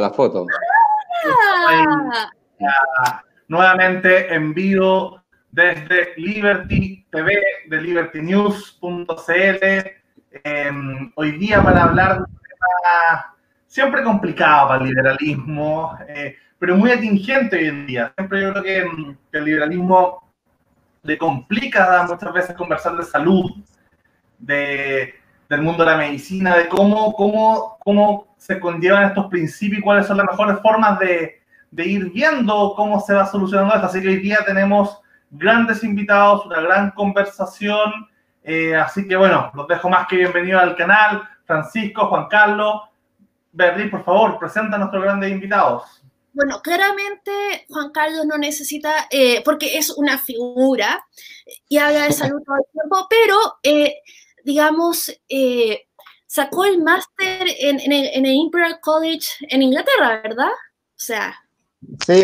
la foto. Ah. Nuevamente en vivo desde Liberty TV, de libertynews.cl. Em, hoy día para hablar de un tema siempre complicado para el liberalismo, eh, pero muy atingente hoy en día. Siempre yo creo que, em, el liberalismo le complica muchas veces conversar de salud, de, del mundo de la medicina, de cómo, cómo, cómo se conllevan estos principios y cuáles son las mejores formas de, de ir viendo cómo se va solucionando esto. Así que hoy día tenemos grandes invitados, una gran conversación. Eh, así que bueno, los dejo más que bienvenidos al canal. Francisco, Juan Carlos, Berlín, por favor, presenta a nuestros grandes invitados. Bueno, claramente Juan Carlos no necesita, eh, porque es una figura y habla de salud todo el tiempo, pero eh, digamos, sacó el máster en, en, el Imperial College en Inglaterra, ¿verdad? O sea, Sí,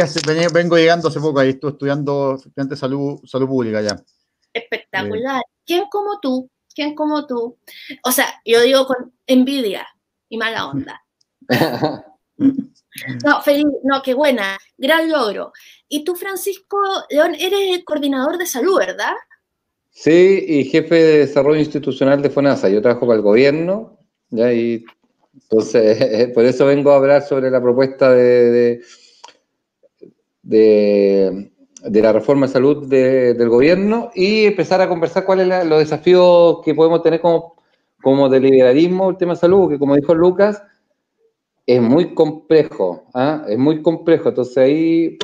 vengo llegando hace poco, ahí estuve estudiando estudiante salud, salud pública ya. Espectacular. Eh. ¿Quién como tú? ¿Quién como tú? O sea, yo digo con envidia y mala onda. no, feliz, no, qué buena, gran logro. Y tú, Francisco León, eres el coordinador de salud, ¿verdad? Sí, y jefe de desarrollo institucional de FONASA. Yo trabajo para el gobierno, ya, y entonces por eso vengo a hablar sobre la propuesta de de, la reforma de salud del gobierno y empezar a conversar cuáles son los desafíos que podemos tener como, como de liberalismo el tema de salud, que como dijo Lucas, es muy complejo, ¿ah? es muy complejo. Entonces ahí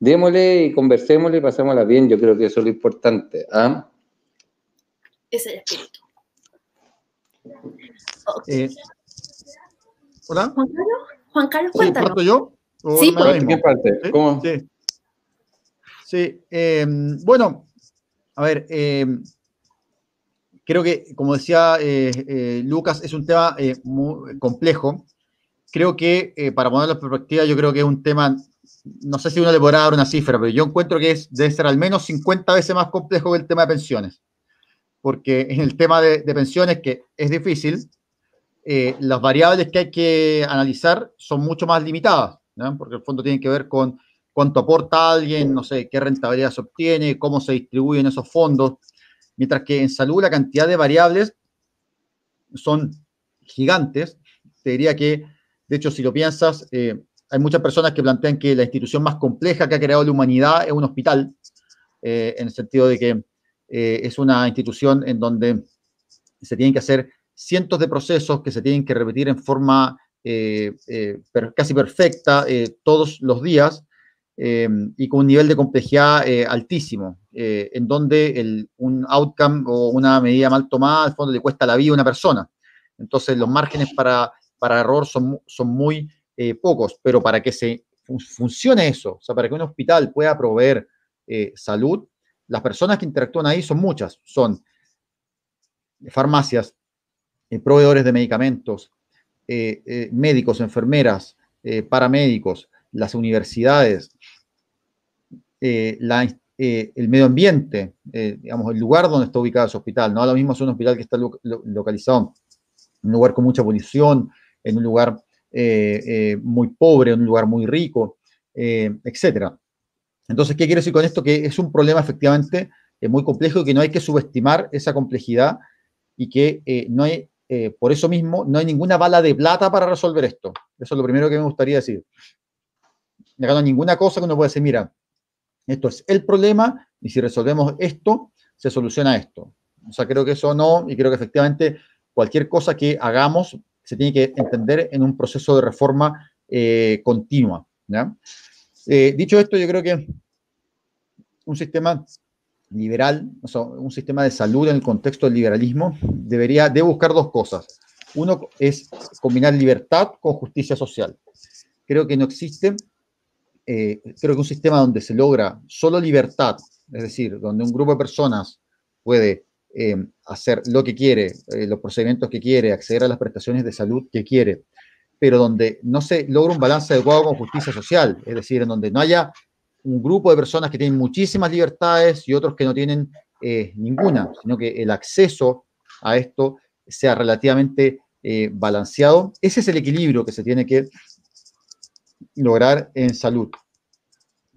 démosle y conversémosle y pasémosla bien, yo creo que eso es lo importante. ¿ah? Es el espíritu. Eh, ¿Hola? Juan Carlos, Juan Carlos, cuéntanos. yo? Sí, pues. ¿Qué parte? ¿Cómo? Sí. Em, bueno, a ver, em, creo que, como decía eh, eh, Lucas, es un tema eh, muy complejo. Creo que, para ponerlo en perspectiva, yo creo que es un tema, no sé si uno le podrá dar una cifra, pero yo encuentro que es, debe ser al menos 50 veces más complejo que el tema de pensiones. Porque en el tema de, de pensiones, que es difícil, las variables que hay que analizar son mucho más limitadas porque el fondo tiene que ver con cuánto aporta alguien, no sé, qué rentabilidad se obtiene, cómo se distribuyen esos fondos, mientras que en salud la cantidad de variables son gigantes. Te diría que, de hecho, si lo piensas, eh, hay muchas personas que plantean que la institución más compleja que ha creado la humanidad es un hospital, eh, en el sentido de que eh, es una institución en donde se tienen que hacer cientos de procesos que se tienen que repetir en forma eh, eh, casi perfecta todos los días y con un nivel de complejidad altísimo, en donde un outcome o una medida mal tomada al fondo le cuesta la vida a una persona. Entonces los márgenes para, para error son, son muy pocos, pero para que se funcione eso, o sea, para que un hospital pueda proveer salud, las personas que interactúan ahí son muchas, son farmacias, proveedores de medicamentos, eh, eh, médicos, enfermeras, eh, paramédicos, las universidades, el medio ambiente, digamos, el lugar donde está ubicado ese hospital. No lo mismo es un hospital que está localizado en un lugar con mucha polución, en un lugar muy pobre, en un lugar muy rico, etc. Entonces, ¿qué quiero decir con esto? Que es un problema efectivamente muy complejo y que no hay que subestimar esa complejidad y que no hay eh, por eso mismo, no hay ninguna bala de plata para resolver esto. Eso es lo primero que me gustaría decir. no hay ninguna cosa que uno pueda decir, mira, esto es el problema y si resolvemos esto, se soluciona esto. O sea, creo que eso no, y creo que efectivamente cualquier cosa que hagamos se tiene que entender en un proceso de reforma eh, continua. Eh, dicho esto, yo creo que un sistema liberal, o sea, un sistema de salud en el contexto del liberalismo, debería de buscar dos cosas. Uno es combinar libertad con justicia social. Creo que no existe, eh, creo que un sistema donde se logra solo libertad, es decir, donde un grupo de personas puede eh, hacer lo que quiere, los procedimientos que quiere, acceder a las prestaciones de salud que quiere, pero donde no se logra un balance adecuado con justicia social, es decir, en donde no haya un grupo de personas que tienen muchísimas libertades y otros que no tienen eh, ninguna, sino que el acceso a esto sea relativamente eh, balanceado. Ese es el equilibrio que se tiene que lograr en salud.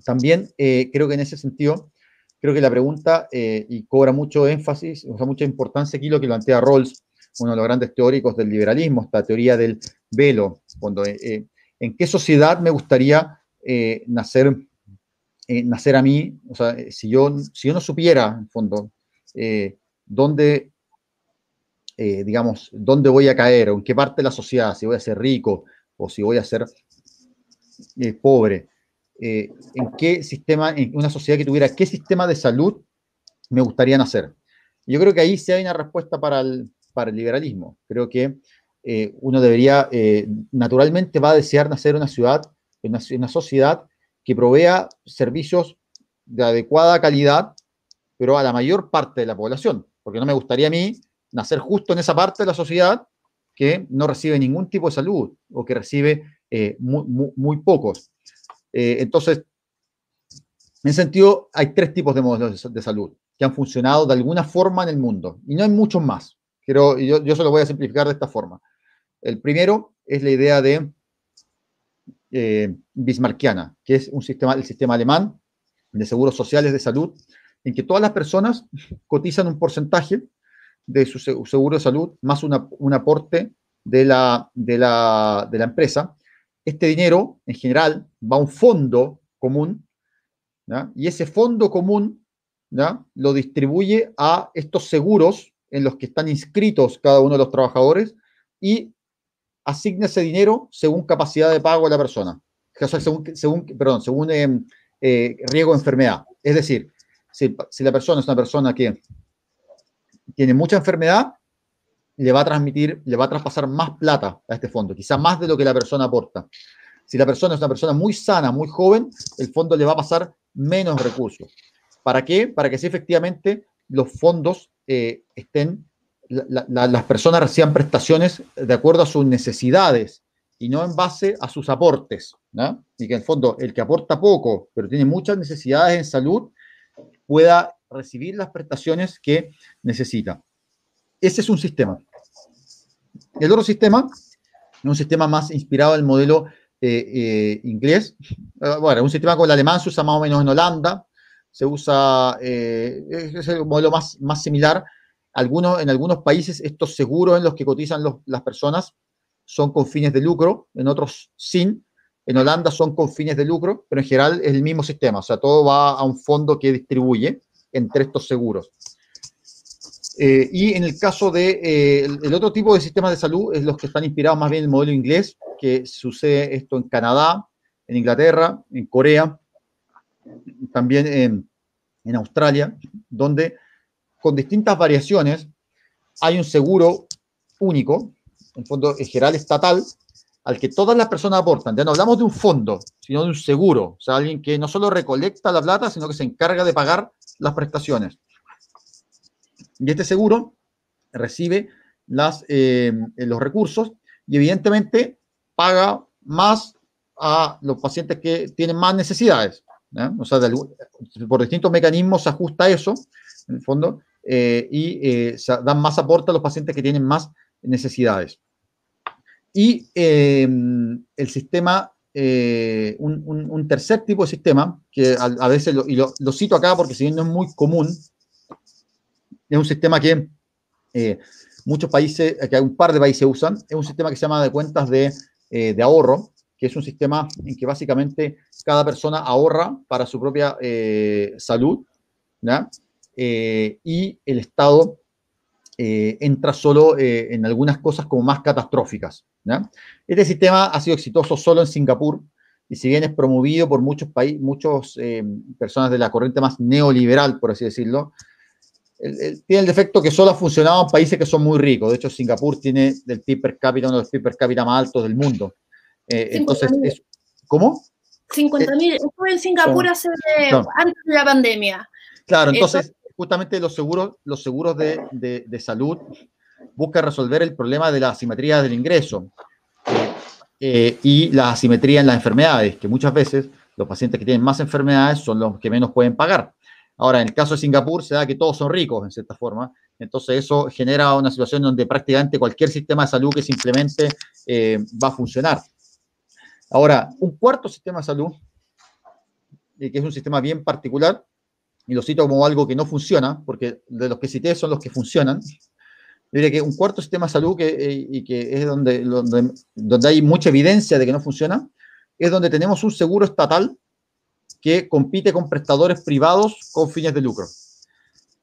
También eh, creo que en ese sentido, creo que la pregunta, y cobra mucho énfasis, o sea, mucha importancia aquí lo que plantea Rawls, uno de los grandes teóricos del liberalismo, esta teoría del velo, cuando, eh, en qué sociedad me gustaría nacer, nacer a mí, o sea, si yo, si yo no supiera, en fondo, dónde, digamos, dónde voy a caer, o en qué parte de la sociedad, si voy a ser rico o si voy a ser pobre, eh, en qué sistema, en una sociedad que tuviera qué sistema de salud me gustaría nacer. Yo creo que ahí sí hay una respuesta para el, para el liberalismo. Creo que eh, uno debería, eh, naturalmente va a desear nacer una ciudad, una, una, sociedad que provea servicios de adecuada calidad, pero a la mayor parte de la población, porque no me gustaría a mí nacer justo en esa parte de la sociedad que no recibe ningún tipo de salud o que recibe muy, muy, muy, pocos. Eh, entonces, en ese sentido, hay tres tipos de modelos de, salud que han funcionado de alguna forma en el mundo y no hay muchos más. Pero yo, yo se lo voy a simplificar de esta forma. El primero es la idea de eh, bismarckiana, que es un sistema, el sistema alemán de seguros sociales de salud, en que todas las personas cotizan un porcentaje de su seguro de salud más un aporte de la, de la, de la empresa. Este dinero, en general, va a un fondo común, y ese fondo común lo distribuye a estos seguros en los que están inscritos cada uno de los trabajadores y asigna ese dinero según capacidad de pago de la persona, según, perdón, según eh, eh, riesgo de enfermedad. Es decir, si, la persona es una persona que tiene mucha enfermedad, le va a transmitir, le va a traspasar más plata a este fondo, quizá más de lo que la persona aporta. Si la persona es una persona muy sana, muy joven, el fondo le va a pasar menos recursos. ¿Para qué? Para que si efectivamente los fondos eh, estén, las personas reciban prestaciones de acuerdo a sus necesidades y no en base a sus aportes. Y que en el fondo el que aporta poco, pero tiene muchas necesidades en salud, pueda recibir las prestaciones que necesita. Ese es un sistema. El otro sistema un sistema más inspirado en el modelo eh, eh, inglés. Uh, bueno, un sistema como el alemán se usa más o menos en Holanda. Se usa, eh, es el modelo más, más similar. Algunos, en algunos países estos seguros en los que cotizan las personas son con fines de lucro, en otros sin. En Holanda son con fines de lucro, pero en general es el mismo sistema. O sea, todo va a un fondo que distribuye entre estos seguros. Eh, y en el caso de eh, el otro tipo de sistemas de salud es los que están inspirados más bien en el modelo inglés, que sucede esto en Canadá, en Inglaterra, en Corea, también en, en Australia, donde con distintas variaciones hay un seguro único, en fondo en general estatal, al que todas las personas aportan. Ya no hablamos de un fondo, sino de un seguro. O sea, alguien que no solo recolecta la plata, sino que se encarga de pagar las prestaciones. Y este seguro recibe eh, los recursos y evidentemente paga más a los pacientes que tienen más necesidades. O sea, por distintos mecanismos se ajusta eso, en el fondo, eh, y eh, dan más aporte a los pacientes que tienen más necesidades. Y el sistema, un, tercer tipo de sistema, que a, veces, y lo, lo, cito acá porque si bien no es muy común, es un sistema que eh, muchos países, que un par de países usan, es un sistema que se llama de cuentas de, eh, ahorro, que es un sistema en que básicamente cada persona ahorra para su propia eh, salud, y el Estado entra solo en algunas cosas como más catastróficas. Este sistema ha sido exitoso solo en Singapur, y si bien es promovido por muchos países, muchas personas de la corriente más neoliberal, por así decirlo, tiene el defecto que solo ha funcionado en países que son muy ricos. De hecho, Singapur tiene del PIB per cápita uno de los PIB per cápita más altos del mundo. Eh, entonces, ¿cómo? 50 mil. Estuve en Singapur hace, antes de la pandemia. Claro, entonces, justamente los seguros, los seguros de, de, salud buscan resolver el problema de la asimetría del ingreso eh, y la asimetría en las enfermedades, que muchas veces los pacientes que tienen más enfermedades son los que menos pueden pagar. Ahora, en el caso de Singapur, se da que todos son ricos, en cierta forma. Entonces, eso genera una situación donde prácticamente cualquier sistema de salud que simplemente eh, va a funcionar. Ahora, un cuarto sistema de salud, que es un sistema bien particular, y lo cito como algo que no funciona, porque de los que cité son los que funcionan. Yo que un cuarto sistema de salud, que, eh, y que es donde, donde, donde hay mucha evidencia de que no funciona, es donde tenemos un seguro estatal que compite con prestadores privados con fines de lucro.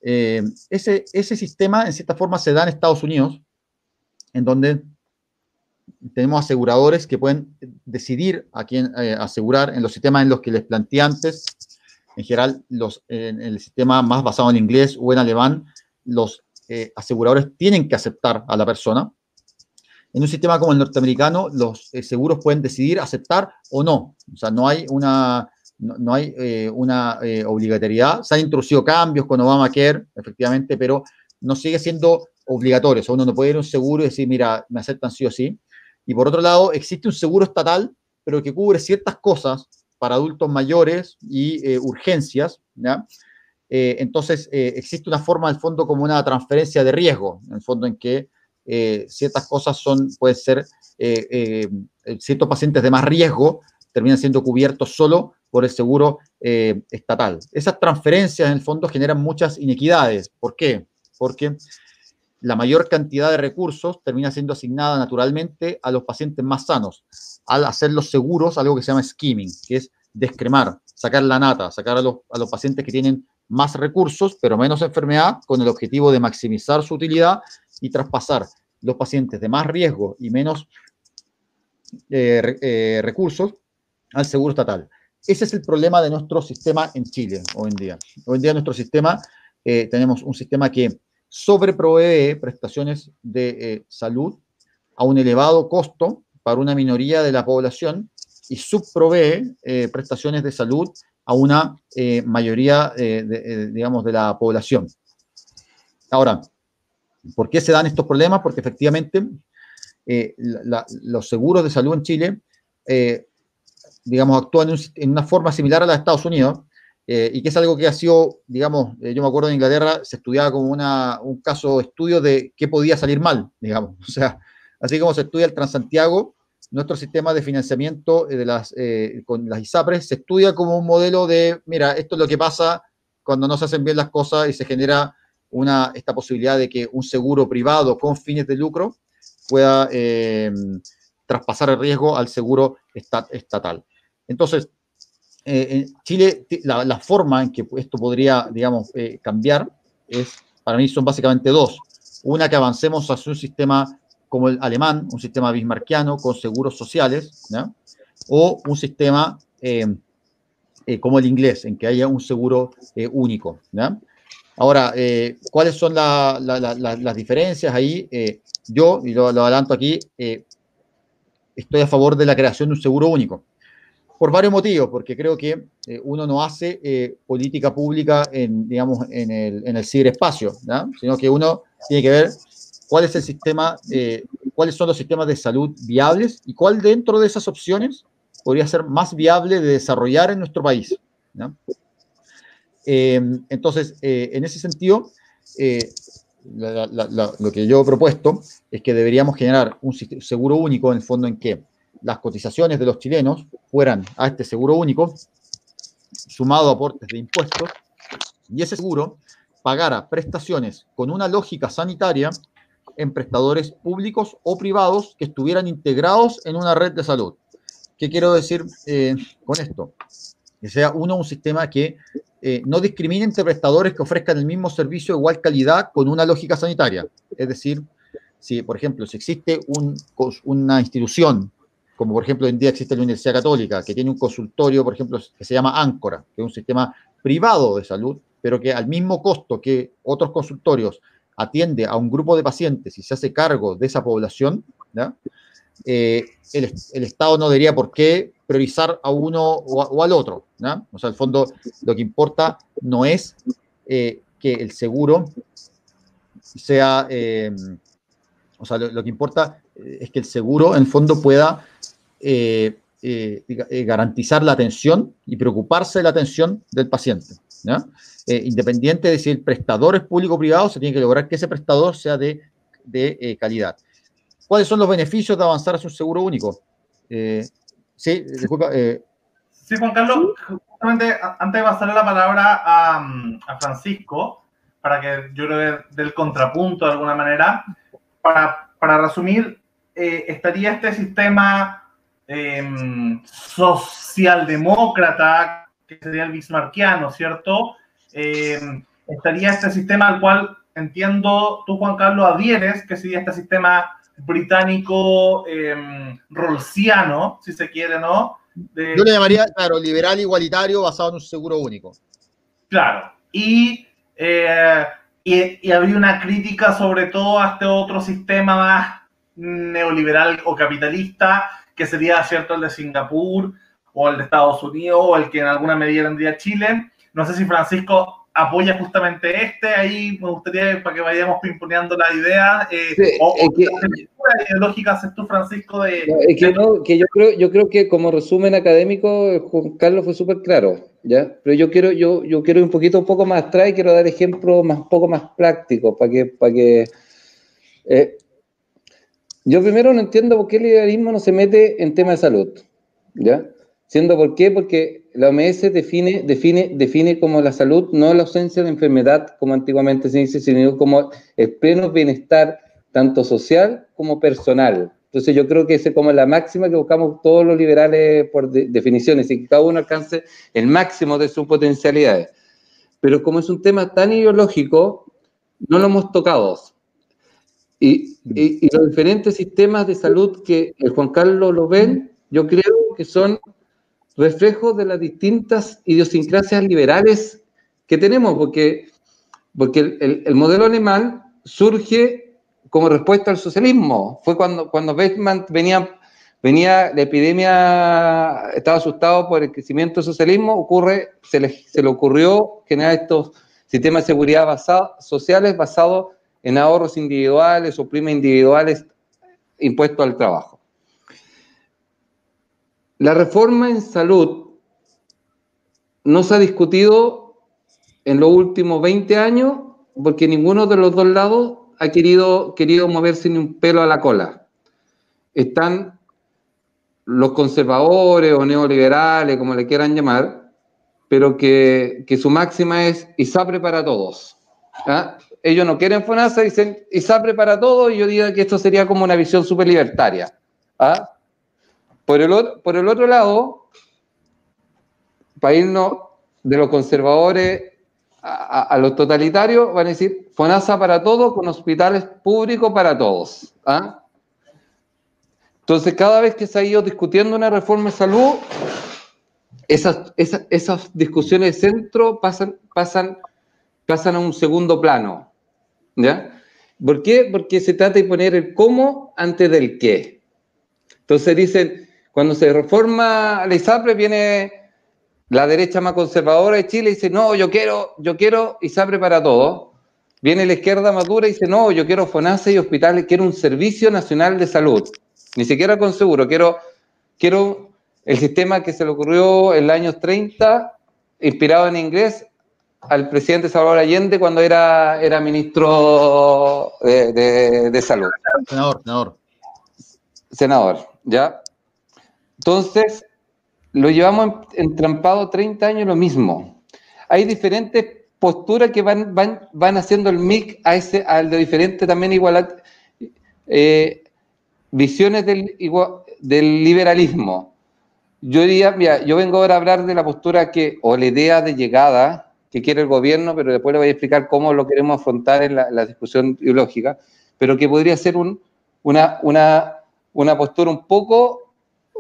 Eh, ese, ese sistema, en cierta forma, se da en Estados Unidos, en donde tenemos aseguradores que pueden decidir a quién eh, asegurar en los sistemas en los que les planteé antes. En general, los, en el sistema más basado en inglés o en alemán, los eh, aseguradores tienen que aceptar a la persona. En un sistema como el norteamericano, los seguros pueden decidir aceptar o no. O sea, no hay una, no, hay eh, una eh, obligatoriedad. Se han introducido cambios con Obamacare, efectivamente, pero no sigue siendo obligatorio. O sea, uno no puede ir a un seguro y decir, mira, me aceptan sí o sí. Y por otro lado, existe un seguro estatal, pero que cubre ciertas cosas para adultos mayores y eh, urgencias. entonces, existe una forma, del fondo, como una transferencia de riesgo, en el fondo en que ciertas cosas son, pueden ser, ciertos pacientes de más riesgo terminan siendo cubiertos solo por el seguro eh, estatal. Esas transferencias, en el fondo, generan muchas inequidades. ¿Por qué? Porque la mayor cantidad de recursos termina siendo asignada naturalmente a los pacientes más sanos, al hacer los seguros algo que se llama skimming, que es descremar, sacar la nata, sacar a los, a los pacientes que tienen más recursos, pero menos enfermedad, con el objetivo de maximizar su utilidad y traspasar los pacientes de más riesgo y menos eh, eh, recursos al seguro estatal. Ese es el problema de nuestro sistema en Chile hoy en día. Hoy en día nuestro sistema, eh, tenemos un sistema que sobreprovee prestaciones de eh, salud a un elevado costo para una minoría de la población y subprovee eh, prestaciones de salud a una mayoría, digamos, de la población. Ahora, ¿por qué se dan estos problemas? Porque efectivamente los seguros de salud en Chile digamos, actúan en, una forma similar a la de Estados Unidos, eh, y que es algo que ha sido, digamos, eh, yo me acuerdo en Inglaterra, se estudiaba como una, un caso estudio de qué podía salir mal, digamos. O sea, así como se estudia el Transantiago, nuestro sistema de financiamiento eh, de las, con las ISAPRES se estudia como un modelo de, mira, esto es lo que pasa cuando no se hacen bien las cosas y se genera una, esta posibilidad de que un seguro privado con fines de lucro pueda traspasar el riesgo al seguro estatal. Entonces, eh, Chile, la, forma en que esto podría, digamos, eh, cambiar es, para mí son básicamente dos. Una, que avancemos hacia un sistema como el alemán, un sistema bismarckiano con seguros sociales, o un sistema eh, como el inglés, en que haya un seguro único. Ahora, ¿cuáles son las diferencias ahí? yo, y lo adelanto aquí, estoy a favor de la creación de un seguro único por varios motivos, porque creo que eh, uno no hace eh, política pública en, digamos, en el, en el ciberespacio, sino que uno tiene que ver cuál es el sistema, eh, cuáles son los sistemas de salud viables y cuál dentro de esas opciones podría ser más viable de desarrollar en nuestro país. entonces, en ese sentido, lo que yo he propuesto es que deberíamos generar un seguro único en el fondo en que las cotizaciones de los chilenos fueran a este seguro único, sumado a aportes de impuestos, y ese seguro pagara prestaciones con una lógica sanitaria en prestadores públicos o privados que estuvieran integrados en una red de salud. ¿Qué quiero decir eh, con esto? Que sea uno un sistema que eh, no discrimine entre prestadores que ofrezcan el mismo servicio de igual calidad con una lógica sanitaria. Es decir, si, por ejemplo, si existe una institución como por ejemplo hoy en día existe la Universidad Católica, que tiene un consultorio, por ejemplo, que se llama Áncora, que es un sistema privado de salud, pero que al mismo costo que otros consultorios atiende a un grupo de pacientes y se hace cargo de esa población, eh, el, Estado no debería por qué priorizar a uno o, al otro. O sea, al fondo, lo que importa no es eh, que el seguro sea, eh, o sea, lo, que importa es que el seguro, en fondo, pueda eh, eh, eh, garantizar la atención y preocuparse de la atención del paciente. independiente de si el prestador es público o privado, se tiene que lograr que ese prestador sea de, calidad. ¿Cuáles son los beneficios de avanzar hacia un seguro único? Sí, disculpa. Eh. Sí, Juan Carlos, justamente antes de pasarle la palabra a, Francisco, para que yo creo del contrapunto de alguna manera, para, para resumir, eh, estaría este sistema em, socialdemócrata, que sería el bismarckiano, ¿cierto? Em, estaría este sistema al cual entiendo tú, Juan Carlos, adhieres, que sería este sistema británico eh, rolsiano, si se quiere, ¿no? Yo le llamaría, claro, liberal igualitario basado en un seguro único. Claro. Y, eh, y, habría una crítica sobre todo a este otro sistema más neoliberal o capitalista, que sería, ¿cierto?, el de Singapur o el de Estados Unidos o el que en alguna medida tendría Chile. No sé si Francisco apoya justamente este. Ahí me gustaría para que vayamos pimponeando la idea. Eh, o, que, ideológica haces tú, Francisco? De, es que, no, que yo, creo, yo creo que como resumen académico, Juan Carlos fue súper claro, ¿ya? Pero yo quiero, yo, yo quiero ir un poquito un poco más atrás y quiero dar ejemplos más, un poco más prácticos para que... Para que eh, yo primero no entiendo por qué el liberalismo no se mete en temas de salud, ¿ya? Siendo por qué, porque la OMS define, define, define como la salud no la ausencia de enfermedad, como antiguamente se dice, sino como el pleno bienestar, tanto social como personal. Entonces yo creo que esa es como la máxima que buscamos todos los liberales por definiciones, y que cada uno alcance el máximo de sus potencialidades. Pero como es un tema tan ideológico, no lo hemos tocado. Y, y, y los diferentes sistemas de salud que el Juan Carlos lo ven, yo creo que son reflejo de las distintas idiosincrasias liberales que tenemos, porque, porque el, modelo alemán surge como respuesta al socialismo. Fue cuando, cuando Weizmann venía, venía la epidemia, estaba asustado por el crecimiento del socialismo, ocurre, se le, se le ocurrió generar estos sistemas de seguridad sociales basados en ahorros individuales o primas individuales impuestos al trabajo. La reforma en salud no se ha discutido en los últimos 20 años porque ninguno de los dos lados ha querido, querido moverse ni un pelo a la cola. Están los conservadores o neoliberales, como le quieran llamar, pero que, su máxima es ISAPRE para todos. ¿ah? Ellos no quieren FONASA, dicen ISAPRE para todos, y yo diría que esto sería como una visión súper libertaria. ¿ah? Por el, otro, lado, para irnos de los conservadores a, los totalitarios, van a decir FONASA para todos con hospitales públicos para todos. ¿ah? Entonces, cada vez que se ha ido discutiendo una reforma de salud, esas, esas, discusiones de centro pasan, pasan, pasan a un segundo plano. ¿Ya? ¿Por qué? Porque se trata de poner el cómo antes del qué. Entonces dicen, cuando se reforma la ISAPRE viene la derecha más conservadora de Chile y dice, no, yo quiero, yo quiero ISAPRE para todo. Viene la izquierda madura y dice, no, yo quiero FONASE y hospitales, quiero un Servicio Nacional de Salud. Ni siquiera con seguro, quiero, quiero el sistema que se le ocurrió en los años 30, inspirado en inglés, al presidente Salvador Allende cuando era, era ministro de, de salud. Senador, senador. Senador, ¿ya? Entonces, lo llevamos entrampado 30 años lo mismo. Hay diferentes posturas que van, van, van haciendo el mix a ese, al de diferente también igual eh, visiones del, del liberalismo. Yo diría, mira, yo vengo ahora a hablar de la postura que, o la idea de llegada que quiere el gobierno, pero después le voy a explicar cómo lo queremos afrontar en la, discusión ideológica, pero que podría ser un, una, una, una postura un poco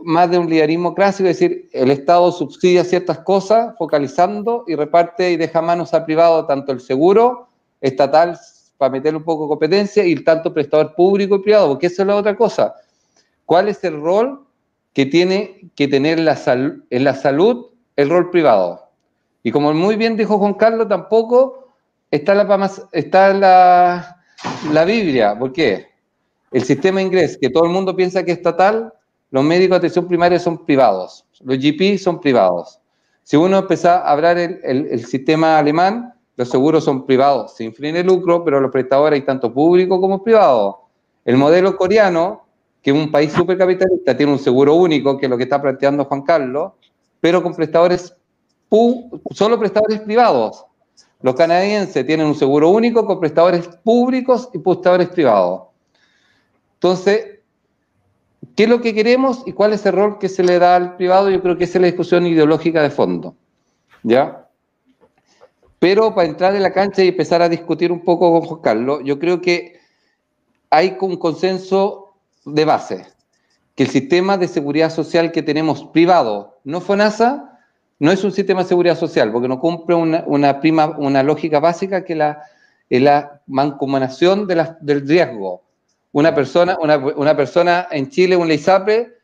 más de un liderismo clásico, es decir, el Estado subsidia ciertas cosas focalizando y reparte y deja manos a privado tanto el seguro estatal para meterle un poco de competencia y tanto prestador público y privado, porque eso es la otra cosa. ¿Cuál es el rol que tiene que tener la en la salud el rol privado? Y como muy bien dijo Juan Carlos, tampoco está la, está la, la Biblia. ¿Por qué? El sistema inglés, que todo el mundo piensa que es estatal, los médicos de atención primaria son privados, los GP son privados. Si uno empieza a hablar el, el, sistema alemán, los seguros son privados, sin fin de lucro, pero los prestadores hay tanto público como privado. El modelo coreano que es un país supercapitalista, tiene un seguro único, que es lo que está planteando Juan Carlos, pero con prestadores, solo prestadores privados. Los canadienses tienen un seguro único con prestadores públicos y prestadores privados. Entonces, ¿qué es lo que queremos y cuál es el rol que se le da al privado? Yo creo que esa es la discusión ideológica de fondo. ¿Ya? Pero para entrar en la cancha y empezar a discutir un poco con Juan Carlos, yo creo que hay un consenso de base, que el sistema de seguridad social que tenemos privado, no FONASA, no es un sistema de seguridad social, porque no cumple una, prima, una lógica básica que la, es la mancomunación de del riesgo. Una persona, una, persona en Chile, un ISAPRE,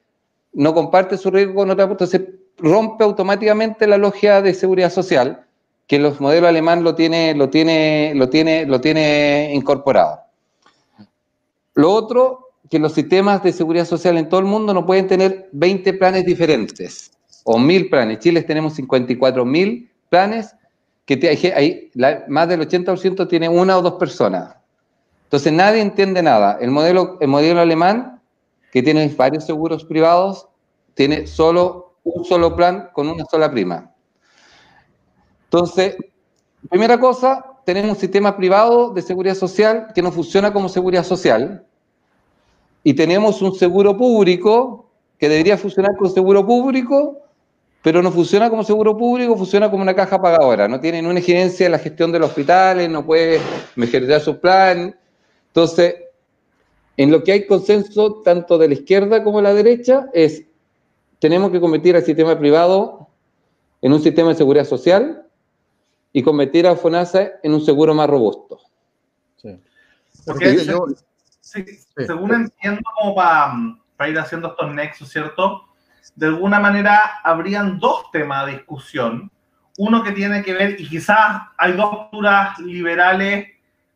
no comparte su riesgo con otra, entonces rompe automáticamente la lógica de seguridad social que los modelos alemán lo tiene, lo tiene, lo tiene, lo tiene incorporado. Lo otro, que los sistemas de seguridad social en todo el mundo no pueden tener 20 planes diferentes o 1000 planes. Chile tenemos 54.000 planes que hay, más del 80% tiene una o dos personas. Entonces nadie entiende nada. El modelo, el modelo alemán, que tiene varios seguros privados, tiene solo un solo plan con una sola prima. Entonces, primera cosa, tenemos un sistema privado de seguridad social que no funciona como seguridad social. Y tenemos un seguro público que debería funcionar como seguro público, pero no funciona como seguro público, funciona como una caja pagadora. No tiene una injerencia en la gestión de los hospitales, no puede mejorar su plan. Entonces, en lo que hay consenso tanto de la izquierda como de la derecha es tenemos que convertir al sistema privado en un sistema de seguridad social y convertir a FONASA en un seguro más robusto. Sí. Porque según entiendo, como para, ir haciendo estos nexos, ¿cierto? De alguna manera habrían dos temas de discusión. Uno que tiene que ver, y quizás hay dos posturas liberales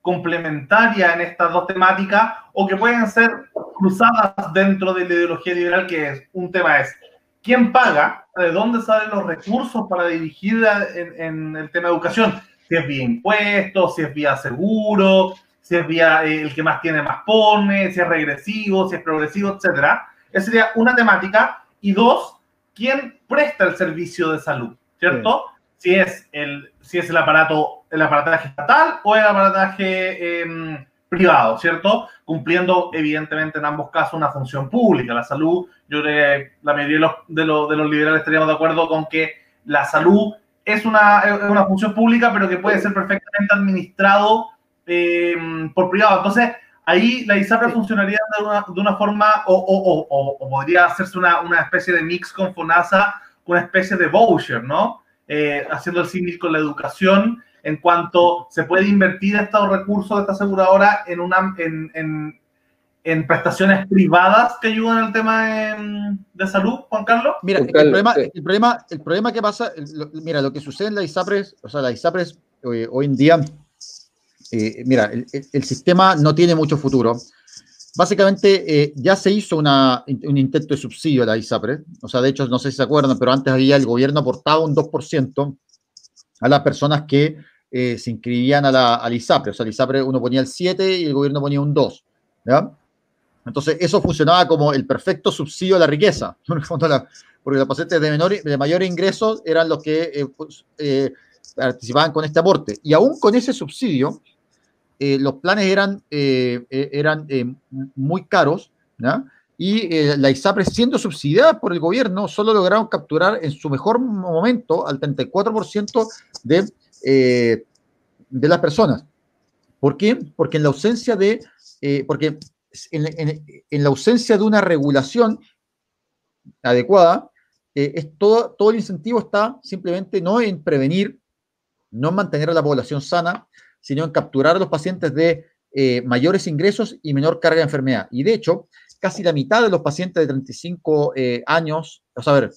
complementarias en estas dos temáticas, o que pueden ser cruzadas dentro de la ideología liberal, que es un tema es quién paga, de dónde salen los recursos para dirigir en, el tema de educación, si es vía impuestos, si es vía seguro, si es vía eh, el que más tiene más pone, si es regresivo, si es progresivo, etcétera. Esa sería una temática. Y dos, ¿quién presta el servicio de salud? ¿Cierto? Si es el, si es el aparato, el aparataje estatal o el aparataje em, privado, ¿cierto? Cumpliendo evidentemente en ambos casos una función pública. La salud, yo creo que la mayoría de los, de los, liberales estaríamos de acuerdo con que la salud es una, una función pública, pero que puede ser perfectamente administrado eh, por privado. Entonces, ahí la ISAPRE funcionaría de una, de una forma, o, o, o, podría hacerse una, una, especie de mix con FONASA, una especie de voucher, ¿no? Eh, haciendo el símil con la educación en cuanto se puede invertir estos recursos de esta aseguradora en, una, en, en, en prestaciones privadas que ayudan al tema de, salud, Juan Carlos? Mira, el, problema, el, problema, el problema que pasa, mira, lo que sucede en la ISAPRES, o sea, la ISAPRES eh, hoy en día, eh, mira, el, el, sistema no tiene mucho futuro. Básicamente eh, ya se hizo una, un intento de subsidio a la ISAPRES, o sea, de hecho, no sé si se acuerdan, pero antes había el gobierno aportaba un 2% a las personas que eh, se inscribían a la, al ISAPRE. O sea, el ISAPRE uno ponía el 7 y el gobierno ponía un 2. ¿ya? Entonces, eso funcionaba como el perfecto subsidio a la riqueza. porque los pacientes de, menor, de mayor ingresos eran los que eh, pues, eh, participaban con este aporte. Y aún con ese subsidio, los planes eran, eran muy caros. ¿ya? y la ISAPRE siendo subsidiada por el gobierno, solo lograron capturar en su mejor momento al 34% de eh, de las personas. ¿Por qué? Porque en la ausencia de, eh, porque en, la ausencia de una regulación adecuada, eh, todo, todo el incentivo está simplemente no en prevenir, no en mantener a la población sana, sino en capturar a los pacientes de mayores ingresos y menor carga de enfermedad. Y de hecho, casi la mitad de los pacientes de 35 años, o sea, a ver,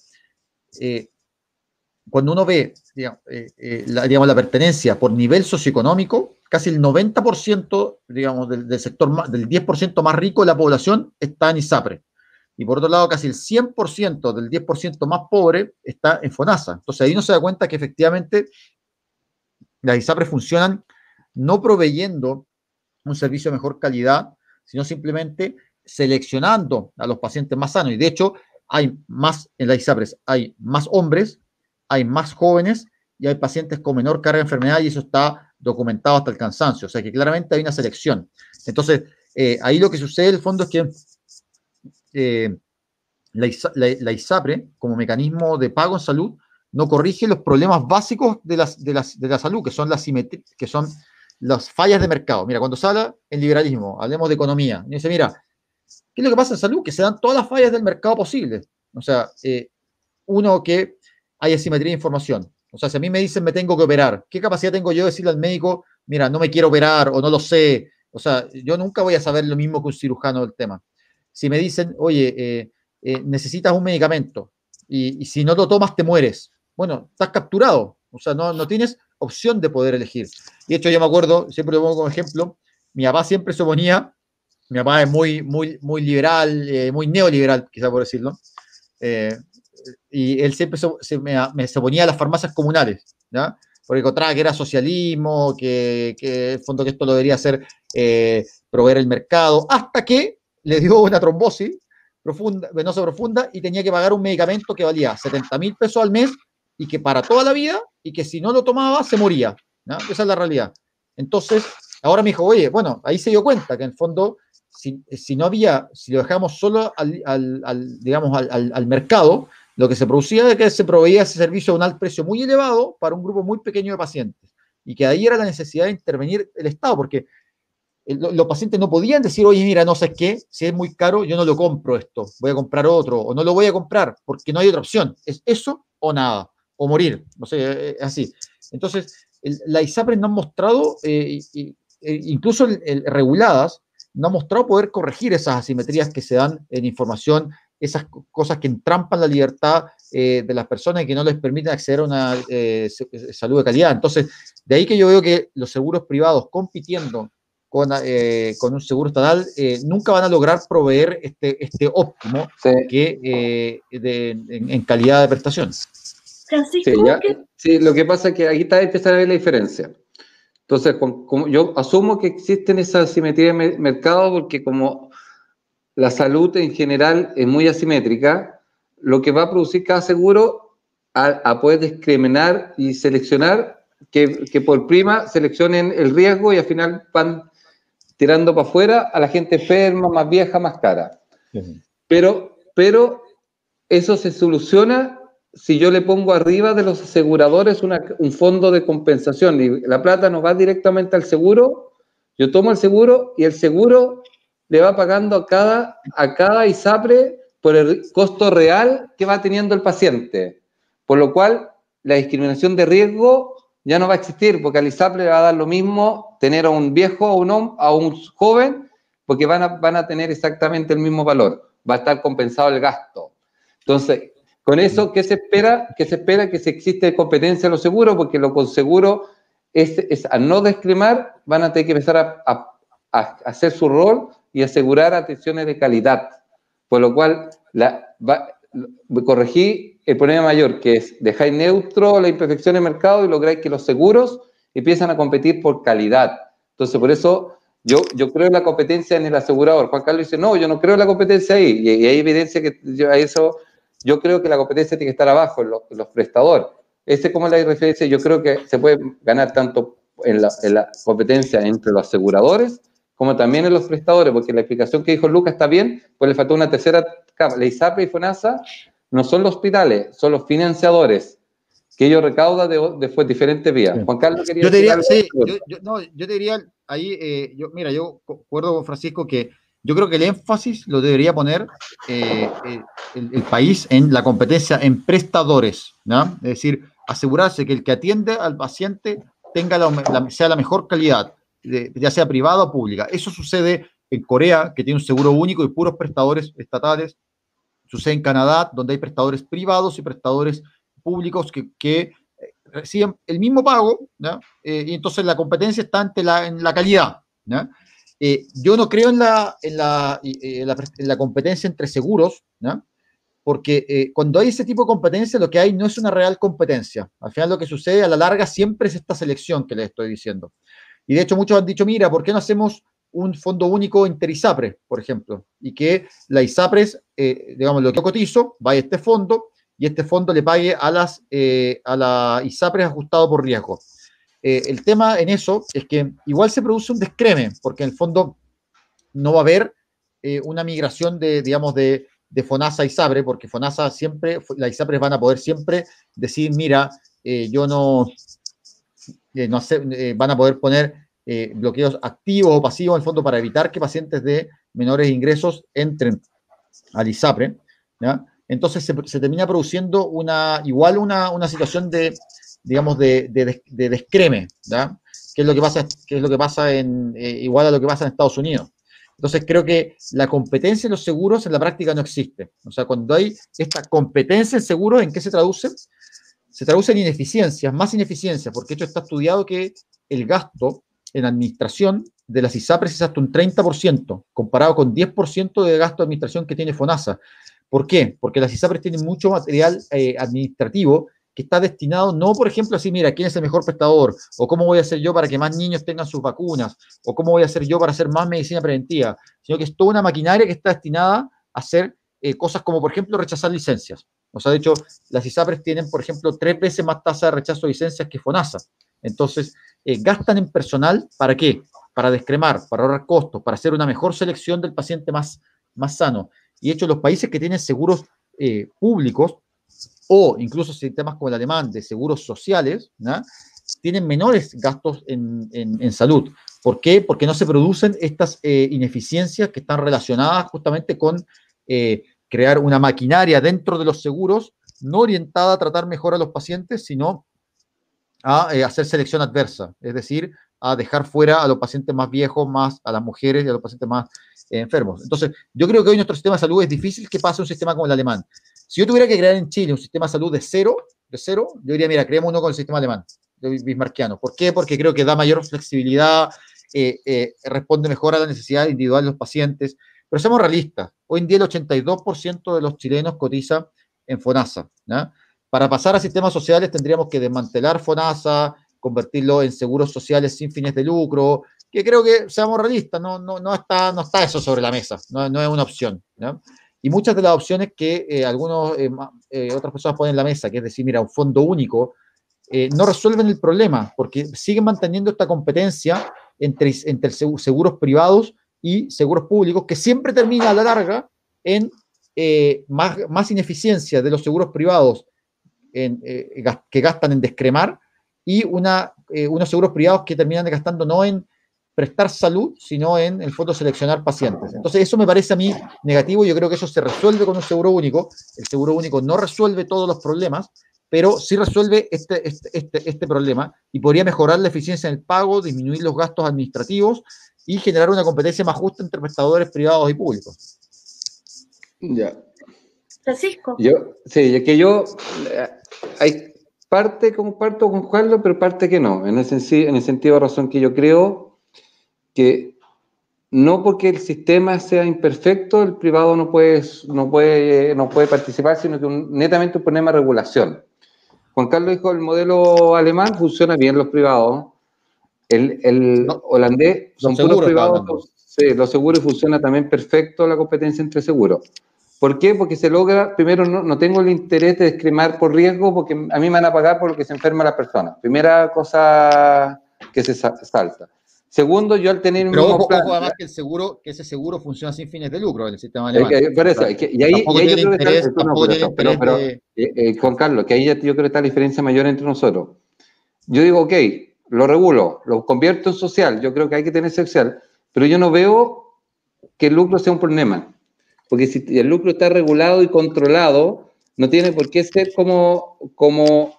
cuando uno ve digamos, eh, eh, la, pertenencia por nivel socioeconómico, casi el 90% digamos, del, sector, del 10% más rico de la población está en ISAPRE. Y por otro lado, casi el 100% del 10% más pobre está en FONASA. Entonces ahí uno se da cuenta que efectivamente las ISAPRE funcionan no proveyendo un servicio de mejor calidad, sino simplemente seleccionando a los pacientes más sanos. Y de hecho, hay más, en la ISAPRES, hay más hombres, hay más jóvenes y hay pacientes con menor carga de enfermedad y eso está documentado hasta el cansancio. O sea que claramente hay una selección. Entonces, eh, ahí lo que sucede en el fondo es que eh, la, ISAPRE, como mecanismo de pago en salud, no corrige los problemas básicos de, las, de, las, de la salud, que son las que son las fallas de mercado. Mira, cuando habla en liberalismo, hablemos de economía, y dice, mira, ¿qué es lo que pasa en salud? Que se dan todas las fallas del mercado posible. O sea, eh, uno, que hay asimetría de información. O sea, si a mí me dicen me tengo que operar, ¿qué capacidad tengo yo de decirle al médico, mira, no me quiero operar o no lo sé? O sea, yo nunca voy a saber lo mismo que un cirujano del tema. Si me dicen, oye, eh, eh, necesitas un medicamento y, si no lo tomas te mueres, bueno, estás capturado. O sea, no, no tienes opción de poder elegir. De hecho, yo me acuerdo, siempre lo pongo como ejemplo, mi papá siempre se oponía, mi papá es muy, muy, muy liberal, eh, muy neoliberal, quizá por decirlo, y él siempre se, me, me, se oponía a las farmacias comunales, ¿ya? porque encontraba que era socialismo, que, el fondo que esto lo debería hacer eh, proveer el mercado, hasta que le dio una trombosis profunda, venosa profunda y tenía que pagar un medicamento que valía 70 mil pesos al mes y que para toda la vida y que si no lo tomaba se moría. Esa es la realidad. Entonces, ahora me dijo, oye, bueno, ahí se dio cuenta que en el fondo, si, si no había, si lo dejamos solo al, al, digamos, al, al mercado, lo que se producía es que se proveía ese servicio a un alto precio muy elevado para un grupo muy pequeño de pacientes y que ahí era la necesidad de intervenir el Estado, porque los pacientes no podían decir, oye, mira, no sé qué, si es muy caro, yo no lo compro esto, voy a comprar otro, o no lo voy a comprar, porque no hay otra opción. Es eso o nada, o morir, no sé, es así. Entonces, la ISAPRES no ha mostrado, eh, e incluso reguladas, no ha mostrado poder corregir esas asimetrías que se dan en información esas cosas que entrampan la libertad eh, de las personas y que no les permiten acceder a una eh, eh, salud de calidad. Entonces, de ahí que yo veo que los seguros privados compitiendo con, con un seguro estatal nunca van a lograr proveer este, este óptimo que, en, calidad de prestación. Francisco, sí, lo que pasa es que aquí está empezando a ver la diferencia. Entonces, como, yo asumo que existen esas asimetrías de mercado porque como la salud en general es muy asimétrica, lo que va a producir cada seguro a, poder discriminar y seleccionar que, por prima seleccionen el riesgo y al final van tirando para afuera a la gente enferma, más vieja, más cara. Pero, pero eso se soluciona si yo le pongo arriba de los aseguradores un fondo de compensación y la plata no va directamente al seguro, yo tomo el seguro y el seguro le va pagando a cada, a cada ISAPRE por el costo real que va teniendo el paciente. Por lo cual, la discriminación de riesgo ya no va a existir, porque al ISAPRE le va a dar lo mismo tener a un viejo o un, a un joven, porque van a, van a tener exactamente el mismo valor. Va a estar compensado el gasto. Entonces, con eso, ¿qué se espera? Que se espera que se existe competencia en los seguros, porque lo con seguro es, es al no discriminar, van a tener que empezar a, a hacer su rol y asegurar atenciones de calidad. Por lo cual, la, corregí el problema mayor, que es dejar neutro la imperfección de mercado y lograr que los seguros empiezan a competir por calidad. Entonces, por eso yo, yo creo en la competencia en el asegurador. Juan Carlos dice, no, yo no creo en la competencia ahí. Y, hay evidencia que yo, a eso, yo creo que la competencia tiene que estar abajo, en los, los prestadores. Ese como la referencia, yo creo que se puede ganar tanto en la, en la competencia entre los aseguradores como también en los prestadores, porque la explicación que dijo Lucas está bien, pues le faltó una tercera capa. La ISAPRE y FONASA no son los hospitales, son los financiadores, que ellos recaudan de, de diferentes vías. Juan Carlos quería yo te diría, sí, yo, no, yo te diría ahí, eh, yo, mira, yo acuerdo con Francisco que yo creo que el énfasis lo debería poner eh, eh, el, país en la competencia en prestadores, ¿no? Es decir, asegurarse que el que atiende al paciente tenga la, sea la mejor calidad ya sea privada o pública. Eso sucede en Corea, que tiene un seguro único y puros prestadores estatales. Sucede en Canadá, donde hay prestadores privados y prestadores públicos que, que eh, reciben el mismo pago, eh, y entonces la competencia está ante la, en la calidad. Eh, yo no creo en la, en la, en la, competencia entre seguros, porque cuando hay ese tipo de competencia, lo que hay no es una real competencia. Al final lo que sucede a la larga siempre es esta selección que les estoy diciendo. Y de hecho muchos han dicho, mira, ¿por qué no hacemos un fondo único interisapre, por ejemplo, y que la ISAPRES, eh, digamos, lo que cotizo, vaya a este fondo y este fondo le pague a, las, eh, a la ISAPRES ajustado por riesgo. Eh, el tema en eso es que igual se produce un descreme, porque en el fondo no va a haber una migración de, digamos, de, FONASA a ISAPRE, porque FONASA siempre, la ISAPRES van a poder siempre decir, mira, yo no, van a poder poner eh, bloqueos activos o pasivos en el fondo para evitar que pacientes de menores ingresos entren al ISAPRE. Entonces se, termina produciendo una, igual una, una situación de, digamos, de, de, descreme, que es lo que pasa, que es lo que pasa en, eh, igual a lo que pasa en Estados Unidos. Entonces creo que la competencia en los seguros en la práctica no existe. O sea, cuando hay esta competencia en seguros, ¿en qué se traduce? Se traduce en ineficiencias, más ineficiencias, porque esto está estudiado que el gasto en administración de las ISAPRES es hasta un 30%, comparado con 10% de gasto de administración que tiene FONASA. ¿Por qué? Porque las ISAPRES tienen mucho material eh, administrativo está destinado, no, por ejemplo, así, mira, ¿quién es el mejor prestador? ¿O cómo voy a hacer yo para que más niños tengan sus vacunas? ¿O cómo voy a hacer yo para hacer más medicina preventiva? Sino que es toda una maquinaria que está destinada a hacer eh, cosas como, por ejemplo, rechazar licencias. O sea, de hecho, las ISAPRES tienen, por ejemplo, tres veces más tasa de rechazo de licencias que FONASA. Entonces, eh, gastan en personal, ¿para qué? Para descremar, para ahorrar costos, para hacer una mejor selección del paciente más, más sano. Y de hecho, los países que tienen seguros eh, públicos o incluso sistemas como el alemán de seguros sociales, tienen menores gastos en, salud. ¿Por qué? Porque no se producen estas eh, ineficiencias que están relacionadas justamente con crear una maquinaria dentro de los seguros no orientada a tratar mejor a los pacientes, sino a eh, hacer selección adversa, es decir, a dejar fuera a los pacientes más viejos, más a las mujeres y a los pacientes más eh, enfermos. Entonces, yo creo que hoy nuestro sistema de salud es difícil que pase un sistema como el alemán. Si yo tuviera que crear en Chile un sistema de salud de cero, de cero, yo diría, mira, creemos uno con el sistema alemán, bismarquiano. ¿Por qué? Porque creo que da mayor flexibilidad, eh, responde mejor a la necesidad individual de los pacientes. Pero seamos realistas, hoy en día el 82% de los chilenos cotiza en FONASA. ¿no? Para pasar a sistemas sociales tendríamos que desmantelar FONASA, convertirlo en seguros sociales sin fines de lucro, que creo que, seamos realistas, no, no, no, está, no está eso sobre la mesa, no, no es una opción. Y muchas de las opciones que eh, algunos, eh, eh, otras personas ponen en la mesa, que es decir, mira, un fondo único, no resuelven el problema, porque siguen manteniendo esta competencia entre, entre seguros privados y seguros públicos, que siempre termina a la larga en más, más ineficiencia de los seguros privados eh, que gastan en descremar y eh, unos seguros privados que terminan gastando no en prestar salud, sino en el fondo seleccionar pacientes. Entonces, eso me parece a mí negativo. Yo creo que eso se resuelve con un seguro único. El seguro único no resuelve todos los problemas, pero sí resuelve este, este, este, este problema y podría mejorar la eficiencia en el pago, disminuir los gastos administrativos y generar una competencia más justa entre prestadores privados y públicos. Ya, Francisco. Yo, sí, es que yo, eh, hay parte comparto con Carlos, pero parte que no, en el, en el sentido de razón que yo creo que no porque el sistema sea imperfecto, el privado no puede, no puede, no puede participar, sino que un, netamente un problema de regulación. Juan Carlos dijo, el modelo alemán funciona bien los privados, el, el holandés son puros privados, sí, los seguros funciona también perfecto la competencia entre seguros. ¿Por qué? Porque se logra, primero, no, tengo el interés de descremar por riesgo porque a mí me van a pagar por lo que se enferma la persona. Primera cosa que se salta. Segundo, yo al tener Pero ojo, plan, además que, el seguro, que ese seguro funciona sin fines de lucro en el sistema alemán. por eso, y ahí, y ahí yo creo que está, no, pero, pero, eh, eh, Juan Carlos, que ahí yo creo que está la diferencia mayor entre nosotros. Yo digo, ok, lo regulo, lo convierto en social, yo creo que hay que tener social, pero yo no veo que el lucro sea un problema. Porque si el lucro está regulado y controlado, no tiene por qué ser como, como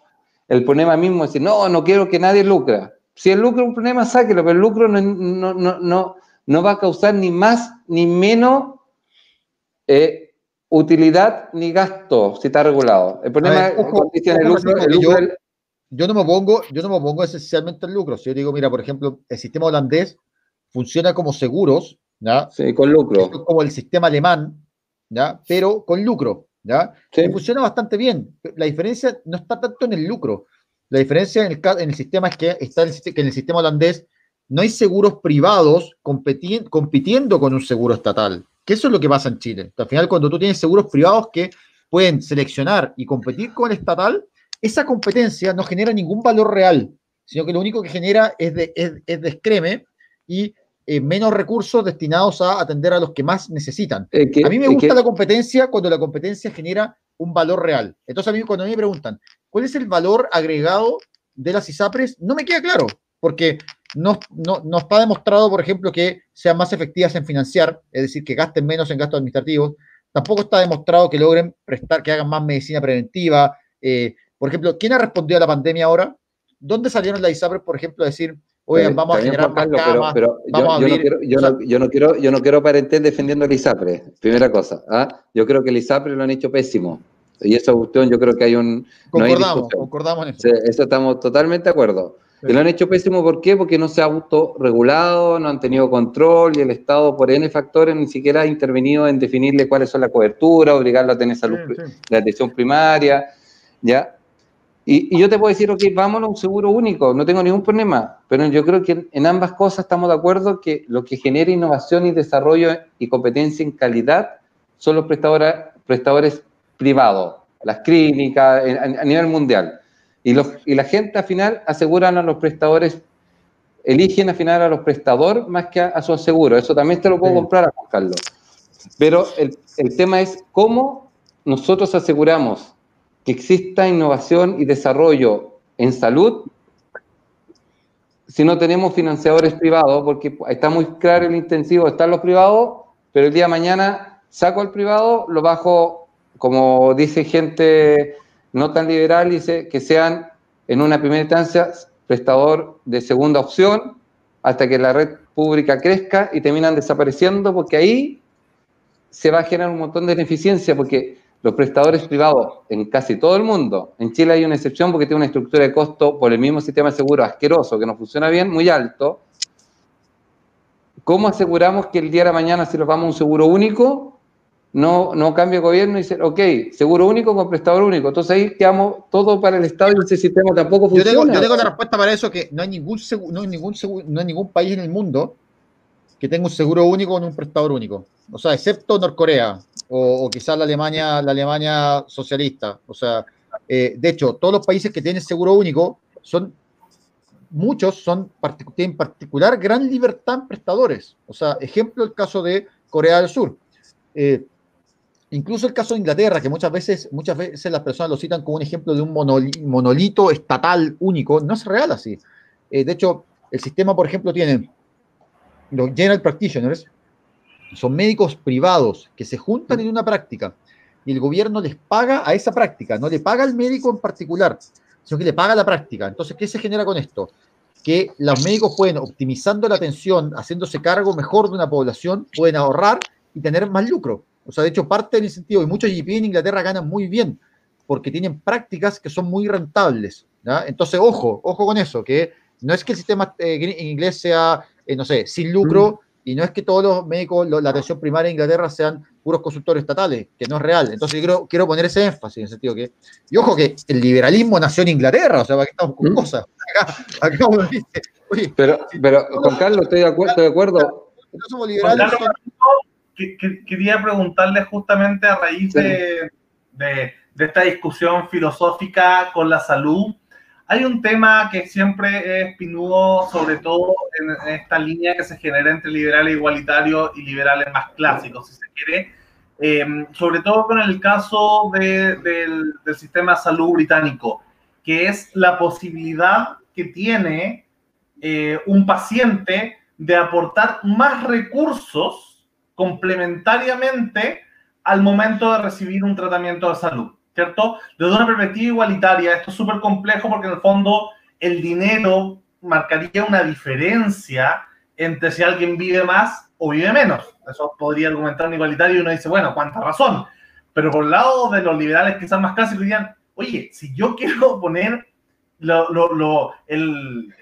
el problema mismo, decir, no, no quiero que nadie lucra. Si el lucro es un problema, sáquelo, pero el lucro no, no, no, no va a causar ni más ni menos eh, utilidad ni gasto si está regulado. El problema es el lucro, yo, no me pongo, yo no me pongo esencialmente el lucro. Si yo digo, mira, por ejemplo, el sistema holandés funciona como seguros, ¿ya? Sí, con lucro. como el sistema alemán, pero con lucro. ¿ya? Funciona bastante bien. La diferencia no está tanto en el lucro. La diferencia en el, en el sistema es que, está el, que en el sistema holandés no hay seguros privados compitiendo con un seguro estatal. Que eso es lo que pasa en Chile. Al final, cuando tú tienes seguros privados que pueden seleccionar y competir con el estatal, esa competencia no genera ningún valor real, sino que lo único que genera es, de, es, descreme y eh, menos recursos destinados a atender a los que más necesitan. a mí me gusta la competencia cuando la competencia genera un valor real. Entonces, a mí cuando a mí me preguntan, ¿cuál es el valor agregado de las ISAPRES? No me queda claro, porque no, no, está demostrado, por ejemplo, que sean más efectivas en financiar, es decir, que gasten menos en gastos administrativos. Tampoco está demostrado que logren prestar, que hagan más medicina preventiva. Eh, por ejemplo, ¿quién ha respondido a la pandemia ahora? ¿Dónde salieron las ISAPRES, por ejemplo, a decir, oigan, vamos a generar más camas, pero, vamos yo, a yo, no quiero, yo, no, quiero, yo no quiero defendiendo el ISAPRE, primera cosa. ¿ah? Yo creo que el ISAPRE lo han hecho pésimo. Y esa cuestión yo creo que hay un... Concordamos, concordamos en eso. eso estamos totalmente de acuerdo. Que lo han hecho pésimo, ¿por qué? Porque no se ha autorregulado, no han tenido control y el Estado, por N factores, ni siquiera ha intervenido en definirle cuáles son las coberturas, obligarlo a tener salud, de atención primaria, ¿ya? Y, yo te puedo decir, ok, vámonos a un seguro único, no tengo ningún problema, pero yo creo que en ambas cosas estamos de acuerdo que lo que genera innovación y desarrollo y competencia en calidad son los prestadores, prestadores privados, las clínicas a nivel mundial. Y, los, y la gente al final aseguran a los prestadores, eligen al final a los prestadores más que a, su aseguro. Eso también te lo puedo comprar a Carlos. Pero el, el tema es cómo nosotros aseguramos que exista innovación y desarrollo en salud si no tenemos financiadores privados, porque está muy claro el intensivo, están los privados, pero el día de mañana saco al privado, lo bajo, como dice gente no tan liberal, dice que sean en una primera instancia prestador de segunda opción hasta que la red pública crezca y terminan desapareciendo porque ahí se va a generar un montón de ineficiencia porque los prestadores privados en casi todo el mundo, en Chile hay una excepción porque tiene una estructura de costo por el mismo sistema de seguro asqueroso que no funciona bien, muy alto. ¿Cómo aseguramos que el día de la mañana si nos vamos a un seguro único no, no cambia el gobierno y dice, ok, seguro único con prestador único. Entonces ahí quedamos todo para el Estado y ese sistema tampoco funciona. Yo tengo, la respuesta para eso, que no hay, ningún no, hay ningún no hay ningún país en el mundo que tenga un seguro único con un prestador único. O sea, excepto Norcorea o, quizás la Alemania, la Alemania socialista. O sea, eh, de hecho, todos los países que tienen seguro único son muchos son tienen particular gran libertad en prestadores. O sea, ejemplo el caso de Corea del Sur. Eh, Incluso el caso de Inglaterra, que muchas veces, muchas veces las personas lo citan como un ejemplo de un monolito estatal único, no es real así. Eh, de hecho, el sistema, por ejemplo, tiene los general practitioners, son médicos privados que se juntan en una práctica y el gobierno les paga a esa práctica, no le paga al médico en particular, sino que le paga la práctica. Entonces, ¿qué se genera con esto? Que los médicos pueden, optimizando la atención, haciéndose cargo mejor de una población, pueden ahorrar y tener más lucro. O sea, de hecho, parte del incentivo, y muchos GP en Inglaterra ganan muy bien, porque tienen prácticas que son muy rentables. Entonces, ojo, ojo con eso, que no es que el sistema eh, inglés sea, eh, no sé, sin lucro, mm. y no es que todos los médicos, la atención primaria en Inglaterra sean puros consultores estatales, que no es real. Entonces, yo quiero, quiero poner ese énfasis en el sentido que, y ojo que el liberalismo nació en Inglaterra, o sea, para que estamos con mm. cosas. Acá, acá uno dice, pero, pero, Juan Carlos, estoy de acuerdo. Estoy de acuerdo. somos liberales quería preguntarle justamente a raíz de, esta discusión filosófica con la salud. Hay un tema que siempre es pinudo, sobre todo en, esta línea que se genera entre liberales igualitarios y liberales más clásicos, si se quiere, eh, sobre todo con el caso del, sistema de salud británico, que es la posibilidad que tiene eh, un paciente de aportar más recursos complementariamente al momento de recibir un tratamiento de salud, ¿cierto? Desde una perspectiva igualitaria, esto es súper complejo porque en el fondo el dinero marcaría una diferencia entre si alguien vive más o vive menos. Eso podría argumentar un igualitario y uno dice, bueno, ¿cuánta razón? Pero por el lado de los liberales quizás más clásicos dirían, oye, si yo quiero poner el,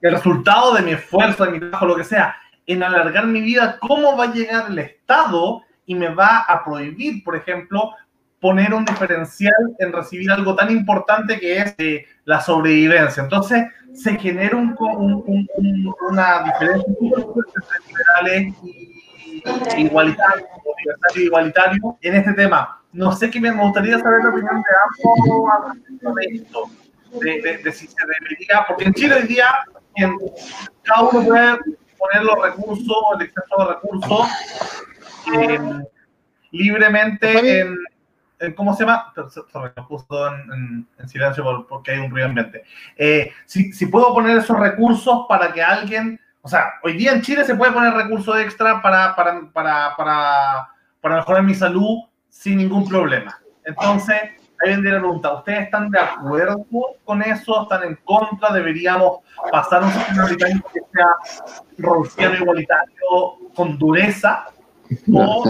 el resultado de mi esfuerzo, de mi trabajo, lo que sea, en alargar mi vida, ¿cómo va a llegar el Estado y me va a prohibir, por ejemplo, poner un diferencial en recibir algo tan importante que es eh, la sobrevivencia. Entonces, se genera un, una diferencia entre liberales y igualitarios, igualitario en este tema. No sé qué me gustaría saber la opinión de ambos de esto, de, si se debería, porque en Chile hoy día cada uno puede poner los recursos, el exceso de recursos eh, libremente en ¿Cómo se llama? Sorry, lo puso en, silencio porque hay un ruido ambiente. Eh, si, si, puedo poner esos recursos para que alguien, o sea, hoy día en Chile se puede poner recursos extra para, para, para, para, para mejorar mi salud sin ningún problema. Entonces, ahí vendría la pregunta, ¿ustedes están de acuerdo con eso? ¿Están en contra? ¿Deberíamos pasar un sistema igualitario que sea rolfiano igualitario con dureza? o,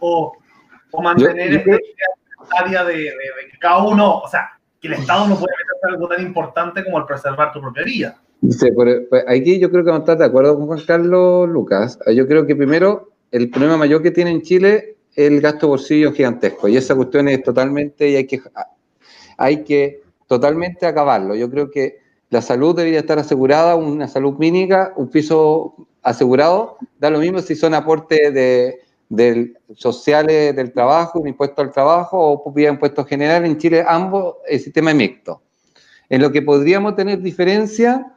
o o mantener esta área de, que cada uno, o sea, que el Estado no puede meterse algo tan importante como el preservar tu propia vida. Sí, pues, aquí yo creo que no estás de acuerdo con Juan Carlos Lucas. Yo creo que primero el problema mayor que tiene en Chile el gasto bolsillo gigantesco y esa cuestión es totalmente y hay que hay que totalmente acabarlo. Yo creo que la salud debería estar asegurada, una salud mínima, un piso asegurado, da lo mismo si son aportes de del sociales del trabajo, un impuesto al trabajo o vía impuesto general. En Chile ambos el sistema es mixto. En lo que podríamos tener diferencia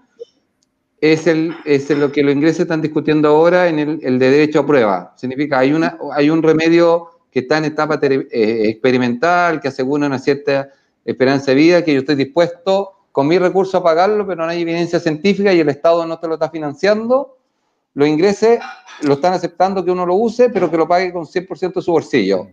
es, el, es lo que los ingleses están discutiendo ahora en el, de derecho a prueba. Significa, hay, una, hay un remedio que está en etapa eh, experimental, que asegura una cierta esperanza de vida, que yo estoy dispuesto con mi recurso a pagarlo, pero no hay evidencia científica y el Estado no te lo está financiando. Los ingleses lo están aceptando que uno lo use, pero que lo pague con 100% de su bolsillo.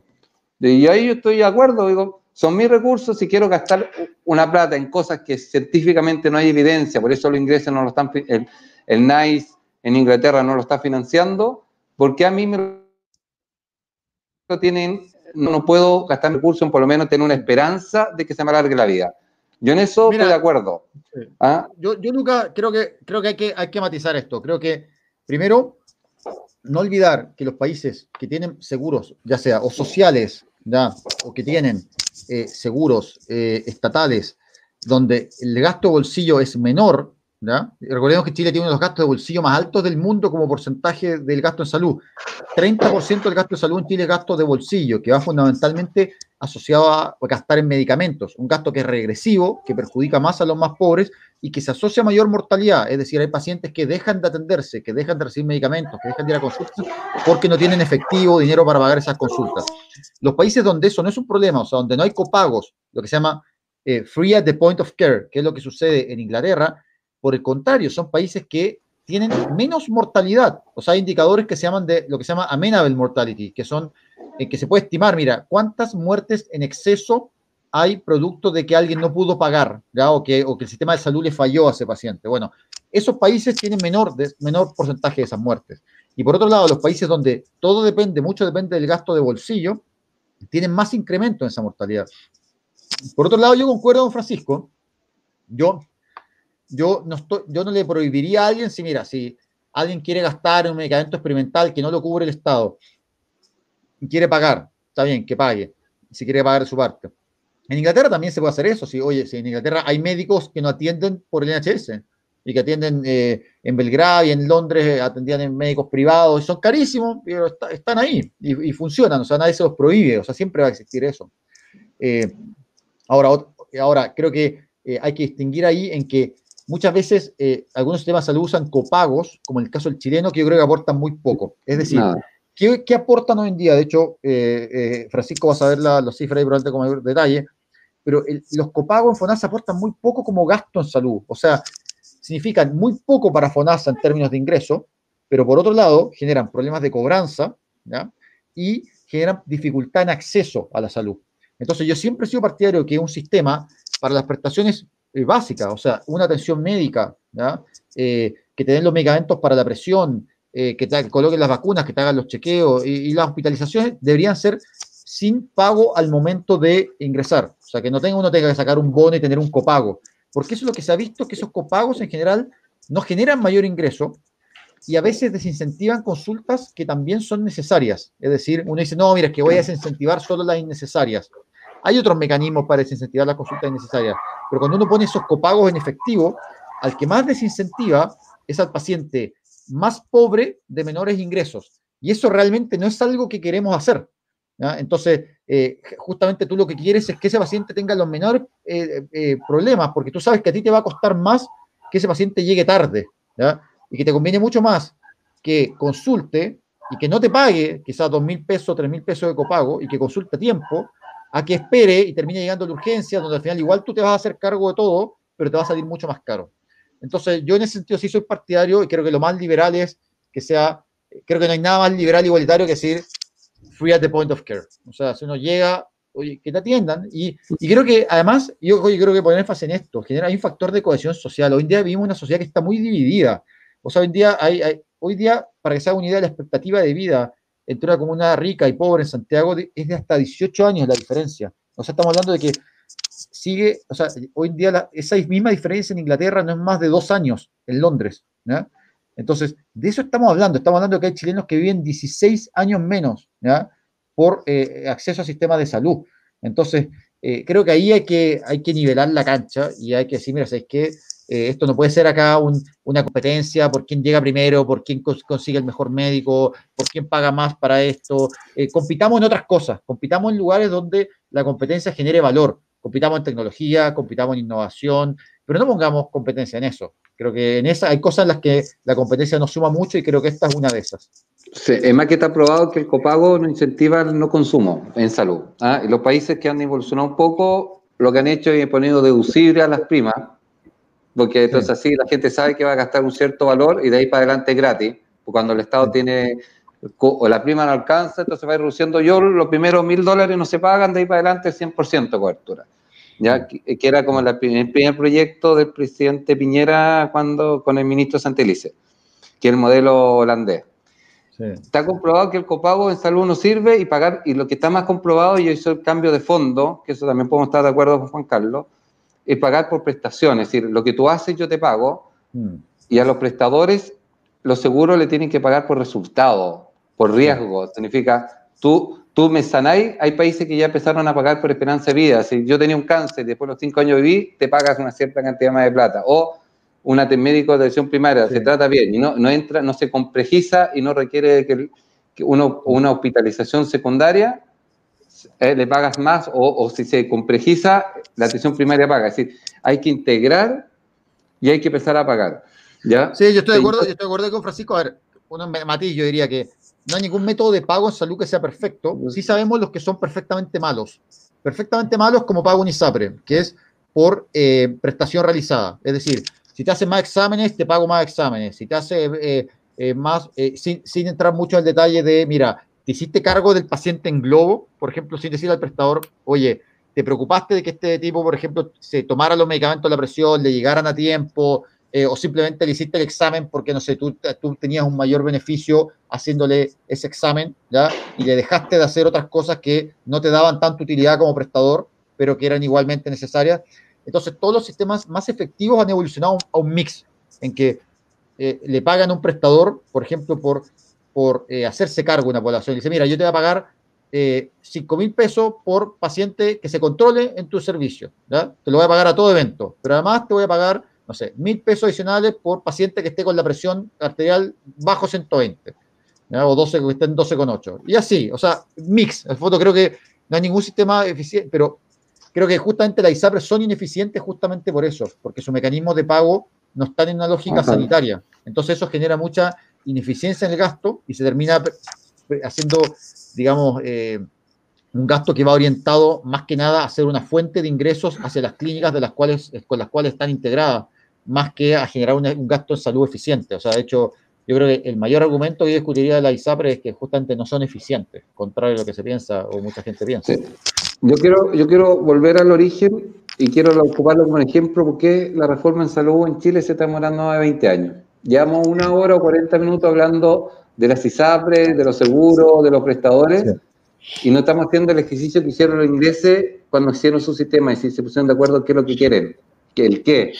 Y ahí yo estoy de acuerdo, digo, son mis recursos, si quiero gastar una plata en cosas que científicamente no hay evidencia, por eso los ingleses no lo están, el, el NICE en Inglaterra no lo está financiando, porque a mí me tienen, no puedo gastar recursos en por lo menos tener una esperanza de que se me alargue la vida. Yo en eso estoy de acuerdo. ¿Ah? Yo, yo, Luca, creo que, creo que, hay que hay que matizar esto. Creo que, primero, no olvidar que los países que tienen seguros, ya sea o sociales, ya, o que tienen eh, seguros eh, estatales, donde el gasto bolsillo es menor, ¿ya? recordemos que Chile tiene uno de los gastos de bolsillo más altos del mundo como porcentaje del gasto en salud. 30% del gasto de salud en Chile es gasto de bolsillo, que va fundamentalmente asociado a gastar en medicamentos, un gasto que es regresivo, que perjudica más a los más pobres y que se asocia a mayor mortalidad, es decir, hay pacientes que dejan de atenderse, que dejan de recibir medicamentos, que dejan de ir a consultas porque no tienen efectivo dinero para pagar esas consultas. Los países donde eso no es un problema, o sea, donde no hay copagos, lo que se llama eh, free at the point of care, que es lo que sucede en Inglaterra, por el contrario, son países que tienen menos mortalidad, o sea, hay indicadores que se llaman de lo que se llama amenable mortality, que son en que se puede estimar, mira, cuántas muertes en exceso hay producto de que alguien no pudo pagar, ¿ya? O, que, o que el sistema de salud le falló a ese paciente. Bueno, esos países tienen menor, menor porcentaje de esas muertes. Y por otro lado, los países donde todo depende, mucho depende del gasto de bolsillo, tienen más incremento en esa mortalidad. Por otro lado, yo concuerdo con Francisco. Yo, yo, no, estoy, yo no le prohibiría a alguien si, mira, si alguien quiere gastar un medicamento experimental que no lo cubre el Estado quiere pagar, está bien, que pague, si quiere pagar su parte. En Inglaterra también se puede hacer eso. Si, oye, si en Inglaterra hay médicos que no atienden por el NHS y que atienden eh, en Belgrado y en Londres, eh, atendían en médicos privados y son carísimos, pero están ahí y, funcionan, o sea, nadie se los prohíbe, o sea, siempre va a existir eso. Eh, ahora, ahora, creo que hay que distinguir ahí en que muchas veces algunos sistemas de salud usan copagos, como en el caso del chileno, que yo creo que aportan muy poco. Es decir, ¿Qué, aportan hoy en día? De hecho, eh, eh, Francisco va a saber la, las cifras y probablemente con mayor detalle, pero los copagos en FONASA aportan muy poco como gasto en salud. O sea, significan muy poco para FONASA en términos de ingreso, pero por otro lado generan problemas de cobranza y generan dificultad en acceso a la salud. Entonces, yo siempre he sido partidario que un sistema para las prestaciones eh, básicas, o sea, una atención médica, que te den los medicamentos para la presión, eh, que te coloquen las vacunas, que te hagan los chequeos y, las hospitalizaciones deberían ser sin pago al momento de ingresar. O sea, que no tenga, uno tenga que sacar un bono y tener un copago. Porque eso es lo que se ha visto, que esos copagos en general no generan mayor ingreso, y a veces desincentivan consultas que también son necesarias. Es decir, uno dice, no, mira, es que voy a desincentivar solo las innecesarias. Hay otros mecanismos para desincentivar las consultas innecesarias, pero cuando uno pone esos copagos en efectivo, al que más desincentiva es al paciente más pobre de menores ingresos. Y eso realmente no es algo que queremos hacer. Entonces, eh, justamente tú lo que quieres es que ese paciente tenga los menores eh, eh, problemas, porque tú sabes que a ti te va a costar más que ese paciente llegue tarde, y que te conviene mucho más que consulte y que no te pague quizás dos mil pesos, tres mil pesos de copago y que consulte a tiempo, a que espere y termine llegando la urgencia, donde al final igual tú te vas a hacer cargo de todo, pero te va a salir mucho más caro. Entonces, yo en ese sentido sí soy partidario y creo que lo más liberal es que sea, creo que no hay nada más liberal igualitario que decir free at the point of care. O sea, si uno llega, oye, que te atiendan. Y, y creo que además, yo, creo que poner énfasis en esto, genera hay un factor de cohesión social. Hoy en día vivimos una sociedad que está muy dividida. O sea, hoy en día, hay, hoy día para que se haga una idea, la expectativa de vida entre una comunidad rica y pobre en Santiago es de hasta 18 años la diferencia. O sea, estamos hablando de que sigue, o sea, hoy en día esa misma diferencia en Inglaterra no es más de dos años en Londres. Entonces, de eso estamos hablando. Estamos hablando de que hay chilenos que viven 16 años menos por eh, acceso a sistemas de salud. Entonces, eh, creo que ahí hay que, hay que nivelar la cancha y hay que decir, mira, es que eh, esto no puede ser acá una competencia por quién llega primero, por quién consigue el mejor médico, por quién paga más para esto. compitamos en otras cosas, compitamos en lugares donde la competencia genere valor compitamos en tecnología, compitamos en innovación, pero no pongamos competencia en eso. Creo que en esa hay cosas en las que la competencia nos suma mucho y creo que esta es una de esas. Sí, es más que está probado que el copago no incentiva el no consumo en salud. ¿ah? Y los países que han evolucionado un poco, lo que han hecho es ponido deducible a las primas, porque entonces así la gente sabe que va a gastar un cierto valor y de ahí para adelante es gratis. Cuando el Estado tiene o la prima no alcanza, entonces va reduciendo yo, los primeros mil dólares no se pagan, de ahí para adelante 100% cobertura. ¿ya? Que, era como el primer proyecto del presidente Piñera cuando con el ministro Santelice, que es el modelo holandés. Está comprobado que el copago en salud no sirve y pagar, y lo que está más comprobado, y eso el cambio de fondo, que eso también podemos estar de acuerdo con Juan Carlos, es pagar por prestaciones, es decir, lo que tú haces yo te pago, mm. y a los prestadores los seguros le tienen que pagar por resultado, por riesgo. Significa, tú, tú me sanáis, hay países que ya empezaron a pagar por esperanza de vida. Si yo tenía un cáncer después de los cinco años viví, te pagas una cierta cantidad más de plata. O un médico de atención primaria, se trata bien y no, no entra, no se complejiza y no requiere que, uno, una hospitalización secundaria, eh, le pagas más o, o, si se complejiza, la atención primaria paga. Es decir, hay que integrar y hay que empezar a pagar. ¿ya? Sí, yo estoy de acuerdo, yo estoy de acuerdo con Francisco. A ver, un matiz, yo diría que no hay ningún método de pago en salud que sea perfecto. Sí sabemos los que son perfectamente malos. Perfectamente malos como pago un ISAPRE, que es por eh, prestación realizada. Es decir, si te hace más exámenes, te pago más exámenes. Si te hace eh, eh, más, sin, sin, entrar mucho al detalle de, mira, te hiciste cargo del paciente en globo, por ejemplo, sin decir al prestador, oye, te preocupaste de que este tipo, por ejemplo, se tomara los medicamentos de la presión, le llegaran a tiempo, eh, o simplemente le hiciste el examen porque, no sé, tú, tú, tenías un mayor beneficio haciéndole ese examen, ¿ya? Y le dejaste de hacer otras cosas que no te daban tanta utilidad como prestador, pero que eran igualmente necesarias. Entonces, todos los sistemas más efectivos han evolucionado a un mix en que eh, le pagan a un prestador, por ejemplo, por, por eh, hacerse cargo de una población. Dice, mira, yo te voy a pagar eh, 5 mil pesos por paciente que se controle en tu servicio. ¿ya? Te lo voy a pagar a todo evento, pero además te voy a pagar no sé, mil pesos adicionales por paciente que esté con la presión arterial bajo 120, o 12, que esté en 12,8. Y así, o sea, mix. El foto creo que no hay ningún sistema eficiente, pero creo que justamente las ISAPRES son ineficientes justamente por eso, porque su mecanismo de pago no están en una lógica sanitaria. Entonces eso genera mucha ineficiencia en el gasto y se termina haciendo, digamos, eh, un gasto que va orientado más que nada a ser una fuente de ingresos hacia las clínicas de las cuales, con las cuales están integradas más que a generar un gasto en salud eficiente. O sea, de hecho, yo creo que el mayor argumento que yo discutiría de la ISAPRE es que justamente no son eficientes, contrario a lo que se piensa o mucha gente piensa. Yo, quiero, yo quiero volver al origen y quiero ocuparlo como ejemplo porque la reforma en salud en Chile se está demorando más de 20 años. Llevamos una hora o 40 minutos hablando de las ISAPRE, de los seguros, de los prestadores, y no estamos haciendo el ejercicio que hicieron los ingleses cuando hicieron su sistema y si se pusieron de acuerdo en qué es lo que quieren, que el qué.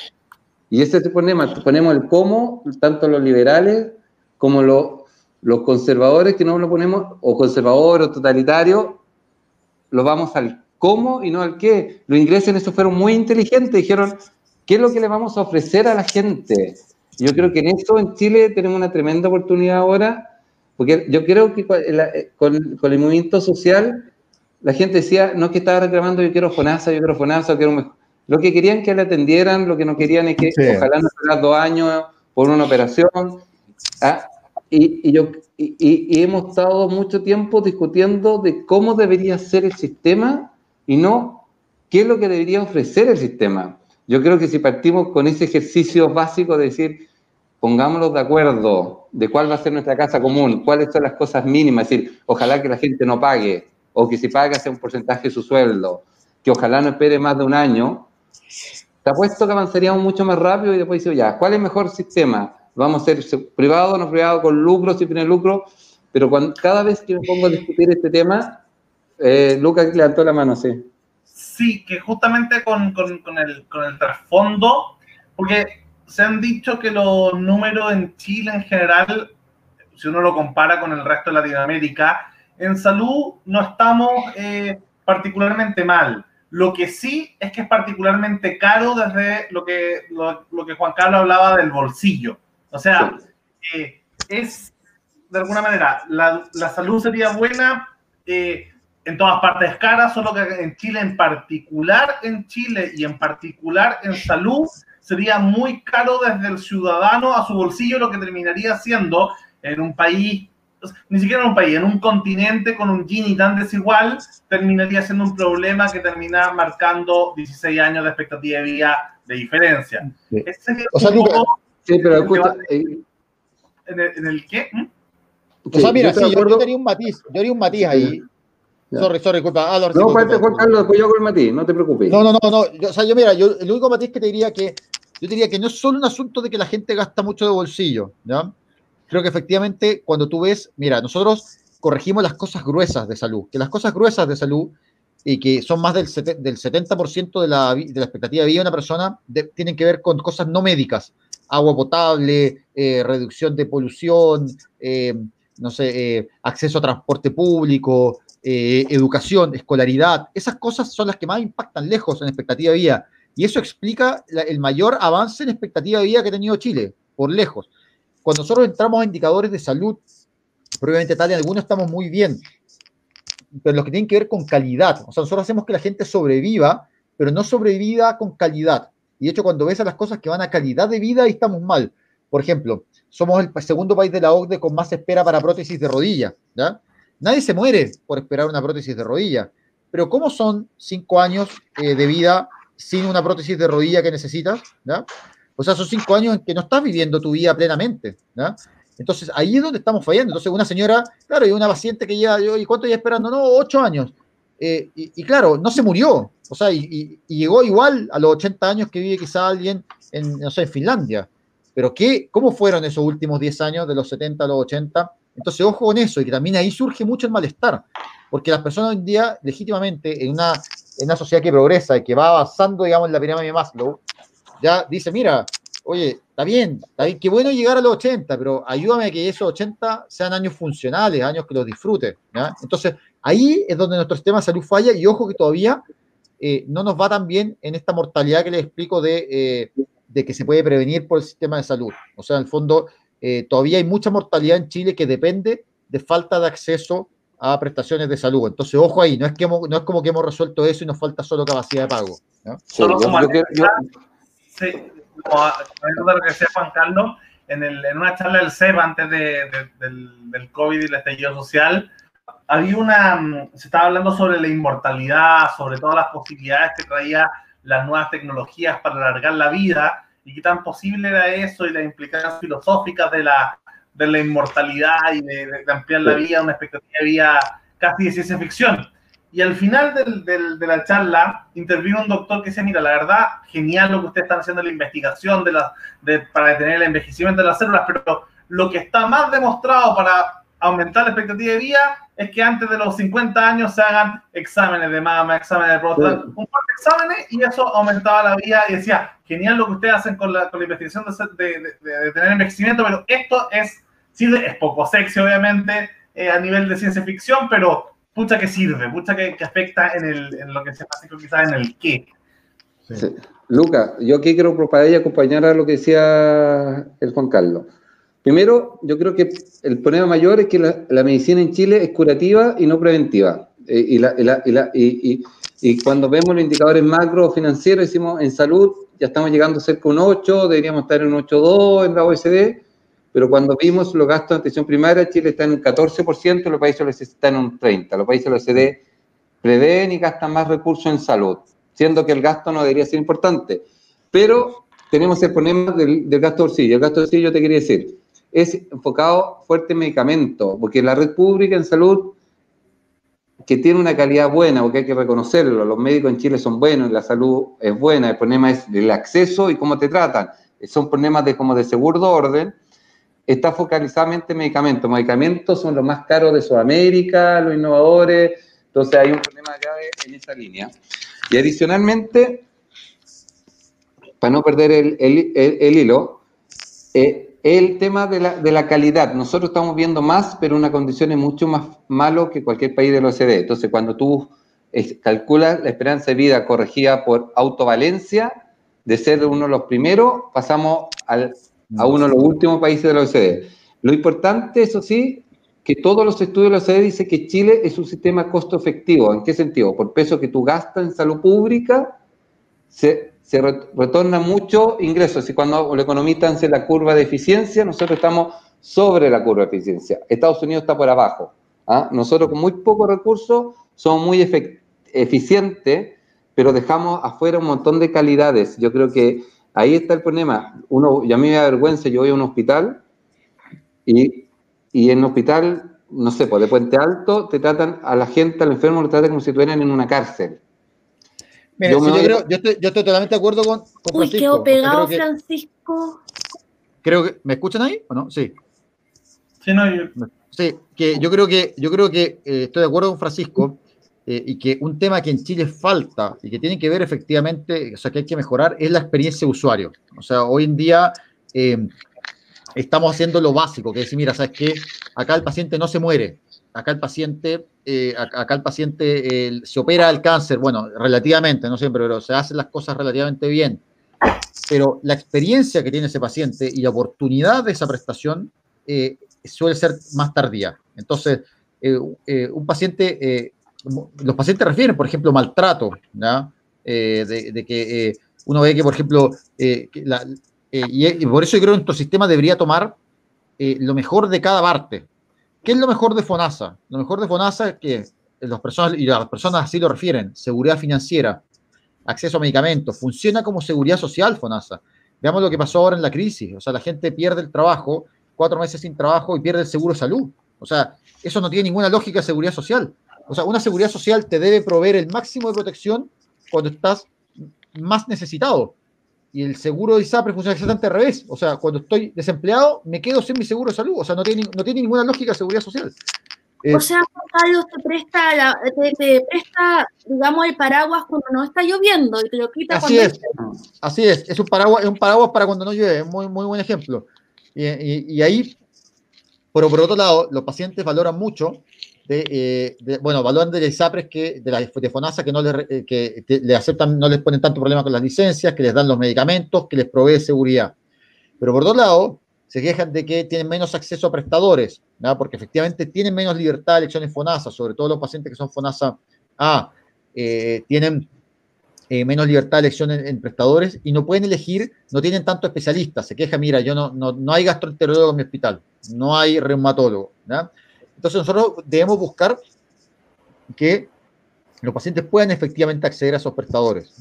Y ese es el problema, ponemos el cómo, tanto los liberales como los conservadores que no lo ponemos, o conservadores o totalitarios, lo vamos al cómo y no al qué. Los ingleses en eso fueron muy inteligentes, dijeron, ¿qué es lo que le vamos a ofrecer a la gente? Yo creo que en eso en Chile tenemos una tremenda oportunidad ahora, porque yo creo que con, el movimiento social, la gente decía, no es que estaba reclamando, yo quiero FONASA, yo quiero FONASA, quiero mejor. Lo que querían que le atendieran, lo que no querían es que ojalá no fuera dos años por una operación. ¿ah? Y, yo, y, hemos estado mucho tiempo discutiendo de cómo debería ser el sistema y no qué es lo que debería ofrecer el sistema. Yo creo que si partimos con ese ejercicio básico de decir, pongámonos de acuerdo de cuál va a ser nuestra casa común, cuáles son las cosas mínimas, es decir, ojalá que la gente no pague, o que si paga sea un porcentaje de su sueldo, que ojalá no espere más de un año, te apuesto que avanzaríamos mucho más rápido y después dice, ya, ¿cuál es el mejor sistema? vamos a ser privado, no privado, con lucro, sin tener lucro, pero cuando, cada vez que me pongo a discutir este tema, eh, Lucas levantó la mano, sí. Sí, que justamente con, con, con, el, con el trasfondo, porque se han dicho que los números en Chile en general, si uno lo compara con el resto de Latinoamérica, en salud no estamos eh, particularmente mal. Lo que sí es que es particularmente caro desde lo que, lo, lo que Juan Carlos hablaba del bolsillo. O sea, eh, es de alguna manera, la, la salud sería buena eh, en todas partes cara, solo que en Chile en particular, en Chile y en particular en salud, sería muy caro desde el ciudadano a su bolsillo, lo que terminaría siendo en un país, ni siquiera en un país, en un continente con un Gini tan desigual, terminaría siendo un problema que termina marcando 16 años de expectativa de vida de diferencia. o sea, Sí, pero escucha. Eh, ¿En, el, ¿En el, qué? ¿Mm? O sea, mira, yo, sí, yo, yo, tenía un matiz, yo haría un matiz ahí. Ya. Sorry, sorry, disculpa. Ah, no, no Juan Carlos, después yo con el matiz, no te preocupes. No, no, no, no. Yo, o sea, yo mira, yo, el único matiz que te diría que, yo diría que no es solo un asunto de que la gente gasta mucho de bolsillo, ¿ya? Creo que efectivamente cuando tú ves, mira, nosotros corregimos las cosas gruesas de salud, que las cosas gruesas de salud y que son más del, del 70% de la, de la expectativa de vida de una persona, tienen que ver con cosas no médicas, agua potable, eh, reducción de polución, eh, no sé, eh, acceso a transporte público, educación, escolaridad. Esas cosas son las que más impactan lejos en expectativa de vida. Y eso explica el mayor avance en expectativa de vida que ha tenido Chile, por lejos. Cuando nosotros entramos a indicadores de salud, probablemente tal, en algunos estamos muy bien, pero los que tienen que ver con calidad. O sea, nosotros hacemos que la gente sobreviva, pero no sobreviva con calidad. Y de hecho, cuando ves a las cosas que van a calidad de vida, ahí estamos mal. Por ejemplo, somos el segundo país de la OCDE con más espera para prótesis de rodilla. Nadie se muere por esperar una prótesis de rodilla. Pero ¿cómo son cinco años eh, de vida sin una prótesis de rodilla que necesitas? ¿ya? O sea, son cinco años en que no estás viviendo tu vida plenamente. ¿ya? Entonces, ahí es donde estamos fallando. Entonces, una señora, claro, y una paciente que lleva, ¿y cuánto ya esperando? No, ocho años. Eh, y, y, claro, no se murió, o sea, y, y, llegó igual a los 80 años que vive quizá alguien en, no sé, en Finlandia. Pero ¿qué, ¿cómo fueron esos últimos 10 años, de los 70 a los 80? Entonces, ojo con eso, y que también ahí surge mucho el malestar, porque las personas hoy en día, legítimamente, en una, en una sociedad que progresa y que va avanzando, digamos, en la pirámide de Maslow, ya dice, mira, oye, está bien, está bien, qué bueno llegar a los 80, pero ayúdame a que esos 80 sean años funcionales, años que los disfrute. ¿ya? Entonces, Ahí es donde nuestro sistema de salud falla y ojo que todavía eh, no nos va tan bien en esta mortalidad que les explico de, eh, de, que se puede prevenir por el sistema de salud. O sea, en el fondo, eh, todavía hay mucha mortalidad en Chile que depende de falta de acceso a prestaciones de salud. Entonces, ojo ahí, no es, que hemos, no es como que hemos resuelto eso y nos falta solo capacidad de pago. ¿no? Solo como yo, yo, yo, sí, como lo que decía Juan Carlos, en, el, en una charla del CEP antes de, de, del, del COVID y el estallido social, había una, mm, se estaba hablando sobre la inmortalidad, sobre todas las posibilidades que traía las nuevas tecnologías para alargar la vida y qué tan posible era eso y las implicaciones filosóficas de la, de la inmortalidad y de, de ampliar la vida, una expectativa de vida casi de ciencia ficción. Y al final del, del, de la charla intervino un doctor que decía, mira, la verdad, genial lo que ustedes están haciendo en la investigación de la, de, para detener el envejecimiento de las células, pero lo que está más demostrado para aumentar la expectativa de vida es que antes de los 50 años se hagan exámenes de mama, exámenes de próstata, un par de exámenes y eso aumentaba la vida y decía, genial lo que ustedes hacen con la, con la investigación de, de, de, de, tener envejecimiento, pero esto es sirve, es poco sexy obviamente eh, a nivel de ciencia ficción, pero pucha que sirve, pucha que, afecta en, el, en, lo que se pasa quizás en el qué. Sí. Luca, yo aquí quiero para acompañar a lo que decía el Juan Carlos. Primero, yo creo que el problema mayor es que la, medicina en Chile es curativa y no preventiva. Eh, y, la, cuando vemos los indicadores macro financieros, decimos en salud ya estamos llegando cerca de un 8, deberíamos estar en un 8,2 en la OECD, pero cuando vimos los gastos de atención primaria, Chile está en un 14%, los países OECD están en un 30%. Los países OECD prevén y gastan más recursos en salud, siendo que el gasto no debería ser importante. Pero tenemos el problema del, del gasto de bolsillo. El gasto de bolsillo, te quería decir, es enfocado fuerte en medicamentos, porque la red pública en salud, que tiene una calidad buena, porque hay que reconocerlo, los médicos en Chile son buenos, la salud es buena, el problema es el acceso y cómo te tratan. Son problemas de como de seguro de orden, está focalizadamente en medicamentos. Medicamentos son los más caros de Sudamérica, los innovadores, entonces hay un problema grave en esa línea. Y adicionalmente, para no perder el, el hilo, eh, el tema de la, de la, calidad. Nosotros estamos viendo más, pero una condición es mucho más malo que cualquier país de la OCDE. Entonces, cuando tú calculas la esperanza de vida corregida por autovalencia, de ser uno de los primeros, pasamos al, a uno de los últimos países de la OCDE. Lo importante, eso sí, que todos los estudios de la OCDE dicen que Chile es un sistema costo efectivo. ¿En qué sentido? Por peso que tú gastas en salud pública, se se retorna mucho ingresos. Y cuando los economistas hacen la curva de eficiencia, nosotros estamos sobre la curva de eficiencia. Estados Unidos está por abajo. ¿ah? Nosotros con muy pocos recursos somos muy eficientes, pero dejamos afuera un montón de calidades. Yo creo que ahí está el problema. Uno, y a mí me da vergüenza, yo voy a un hospital y, y en un hospital, no sé, pues de Puente Alto, te tratan a la gente, al enfermo, lo tratan como si estuvieran en una cárcel yo, creo, yo, estoy, totalmente de acuerdo con, con Uy, quedó pegado Francisco. Creo que, ¿me escuchan ahí o no? Sí. Sí, no, yo... Sí, que yo creo que, yo creo que eh, estoy de acuerdo con Francisco eh, y que un tema que en Chile falta y que tiene que ver efectivamente, o sea, que hay que mejorar es la experiencia de usuario. O sea, hoy en día eh, estamos haciendo lo básico, que es decir, mira, ¿sabes qué? Acá el paciente no se muere, acá el paciente, eh, acá el paciente se opera el cáncer, bueno, relativamente, no siempre, pero se hacen las cosas relativamente bien. Pero la experiencia que tiene ese paciente y la oportunidad de esa prestación eh, suele ser más tardía. Entonces, eh, un paciente, los pacientes refieren, por ejemplo, maltrato, de, de, que uno ve que, por ejemplo, y, por eso yo creo que nuestro sistema debería tomar lo mejor de cada parte. ¿Qué es lo mejor de FONASA? Lo mejor de FONASA es que las personas, y las personas así lo refieren, seguridad financiera, acceso a medicamentos, funciona como seguridad social FONASA. Veamos lo que pasó ahora en la crisis, o sea, la gente pierde el trabajo, cuatro meses sin trabajo y pierde el seguro de salud. O sea, eso no tiene ninguna lógica de seguridad social. O sea, una seguridad social te debe proveer el máximo de protección cuando estás más necesitado y el seguro de ISAPRE funciona exactamente al revés. O sea, cuando estoy desempleado, me quedo sin mi seguro de salud. O sea, no tiene, no tiene ninguna lógica de seguridad social. o sea, Carlos te presta, te, presta, digamos, el paraguas cuando no está lloviendo y te lo quita así es, Así es, es un paraguas, es un paraguas para cuando no llueve, muy, muy buen ejemplo. Y, y ahí, pero por otro lado, los pacientes valoran mucho eh, bueno, valoran de ISAPRES que, de FONASA que no les, eh, que le aceptan, no les ponen tanto problema con las licencias, que les dan los medicamentos, que les provee seguridad. Pero por otro lado, se quejan de que tienen menos acceso a prestadores, porque efectivamente tienen menos libertad de elección en FONASA, sobre todo los pacientes que son FONASA A, eh, tienen menos libertad de elección en, prestadores y no pueden elegir, no tienen tanto especialistas. Se queja, mira, yo no, no, no hay gastroenterólogo en mi hospital, no hay reumatólogo. ¿no? Entonces nosotros debemos buscar que los pacientes puedan efectivamente acceder a esos prestadores.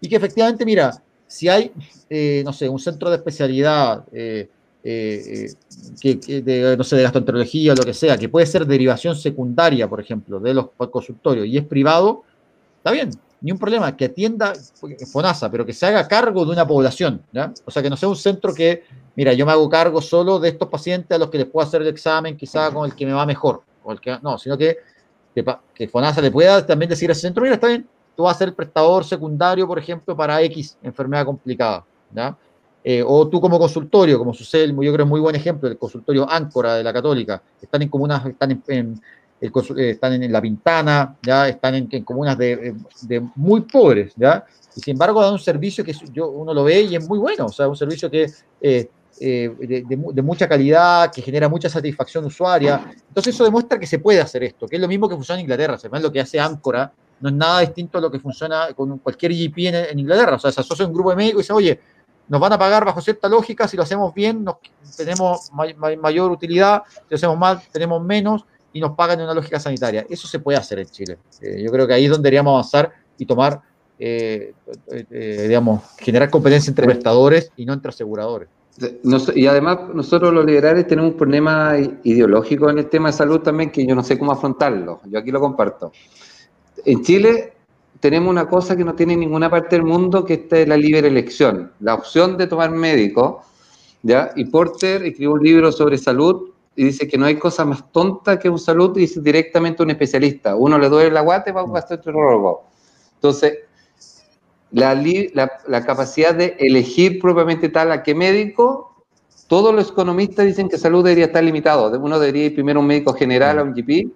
Y que efectivamente, mira, si hay, eh, no sé, un centro de especialidad, eh, eh, que, no sé, de gastroenterología o lo que sea, que puede ser derivación secundaria, por ejemplo, de los consultorios y es privado, está bien, ni un problema, que atienda FONASA, pero que se haga cargo de una población, ¿ya? O sea, que no sea un centro que, mira, yo me hago cargo solo de estos pacientes a los que les puedo hacer el examen, quizá con el que me va mejor, o el que, no, sino que, que, FONASA le pueda también decir a ese centro, mira, está bien, tú vas a ser el prestador secundario, por ejemplo, para X enfermedad complicada, ¿ya? Eh, o tú como consultorio, como sucede, yo creo es muy buen ejemplo, el consultorio Áncora de la Católica, están en comunas, están en, están en La Pintana, ¿ya? están en, comunas de, muy pobres, ¿ya? y sin embargo dan un servicio que yo, uno lo ve y es muy bueno, o sea, un servicio que eh, eh, de, mucha calidad, que genera mucha satisfacción usuaria. Entonces eso demuestra que se puede hacer esto, que es lo mismo que funciona en Inglaterra, ve lo que hace Áncora, no es nada distinto a lo que funciona con cualquier GP en, Inglaterra, o sea, se asocia un grupo de médicos y dice, oye, nos van a pagar bajo cierta lógica, si lo hacemos bien tenemos mayor utilidad, si lo hacemos mal tenemos menos y nos pagan en una lógica sanitaria. Eso se puede hacer en Chile. Eh, yo creo que ahí es donde deberíamos avanzar y tomar, eh, digamos, generar competencia entre prestadores y no entre aseguradores y además nosotros los liberales tenemos un problema ideológico en el tema de salud también que yo no sé cómo afrontarlo. Yo aquí lo comparto. En Chile tenemos una cosa que no tiene ninguna parte del mundo, que esta es la libre elección, la opción de tomar médico. ¿ya? Y Porter escribió un libro sobre salud y dice que no hay cosa más tonta que un salud y dice directamente un especialista. Uno le duele el aguate, va a un gastroenterólogo. Entonces, la, capacidad de elegir propiamente tal a qué médico, todos los economistas dicen que salud debería estar limitado. Uno debería ir primero a un médico general, a un GP,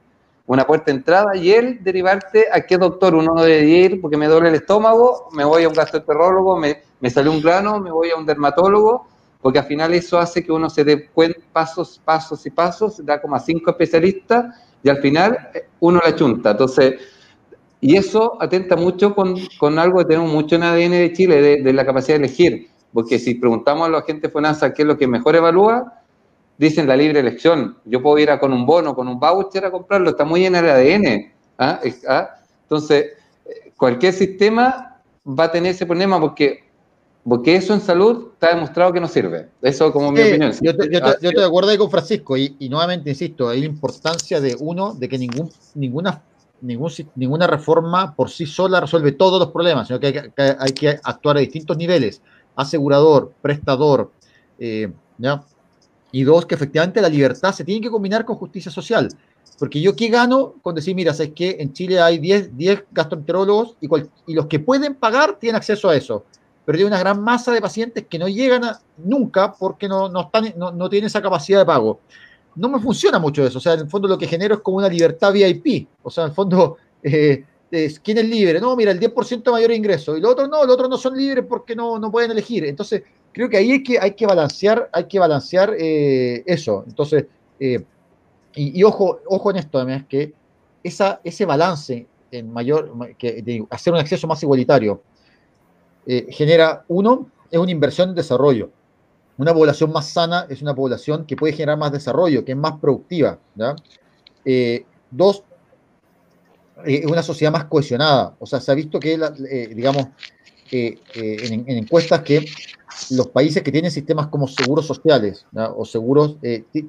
una puerta de entrada, y él derivarte a qué doctor uno no debería ir porque me duele el estómago, me voy a un gastroenterólogo, me, me sale un grano, me voy a un dermatólogo, porque al final eso hace que uno se dé pasos, pasos y pasos, da como a cinco especialistas, y al final eh, uno la chunta. Entonces, y eso atenta mucho con, con, algo que tenemos mucho en ADN de Chile, de, la capacidad de elegir. Porque si preguntamos a la gente de FONASA qué es lo que mejor evalúa, dicen la libre elección. Yo puedo ir a con un bono, con un voucher a comprarlo, está muy en el ADN. ¿ah? ¿Ah? Entonces, cualquier sistema va a tener ese problema porque, porque eso en salud está demostrado que no sirve. Eso como mi opinión. Yo, yo, estoy de acuerdo ahí con Francisco y, y, nuevamente insisto, hay la importancia de uno, de que ningún, ninguna ninguna reforma por sí sola resuelve todos los problemas, sino que hay, que, actuar a distintos niveles, asegurador, prestador, eh, Y dos, que efectivamente la libertad se tiene que combinar con justicia social. Porque yo qué gano con decir, mira, sabes que en Chile hay 10, 10 gastroenterólogos y, los que pueden pagar tienen acceso a eso. Pero hay una gran masa de pacientes que no llegan nunca porque no, no tienen esa capacidad de pago no me funciona mucho eso. O sea, en el fondo lo que genero es como una libertad VIP. O sea, en el fondo, eh, ¿quién es libre? No, mira, el 10% mayor ingreso. Y los otros no, los otros no son libres porque no, no pueden elegir. Entonces, creo que ahí hay que, hay que balancear, hay que balancear eh, eso. Entonces, eh, y, ojo, ojo en esto además, que esa, ese balance en mayor, que, de hacer un acceso más igualitario, genera, uno, es una inversión en desarrollo una población más sana es una población que puede generar más desarrollo, que es más productiva. Eh, dos, eh, es una sociedad más cohesionada. O sea, se ha visto que, eh, digamos, en, encuestas que los países que tienen sistemas como seguros sociales o seguros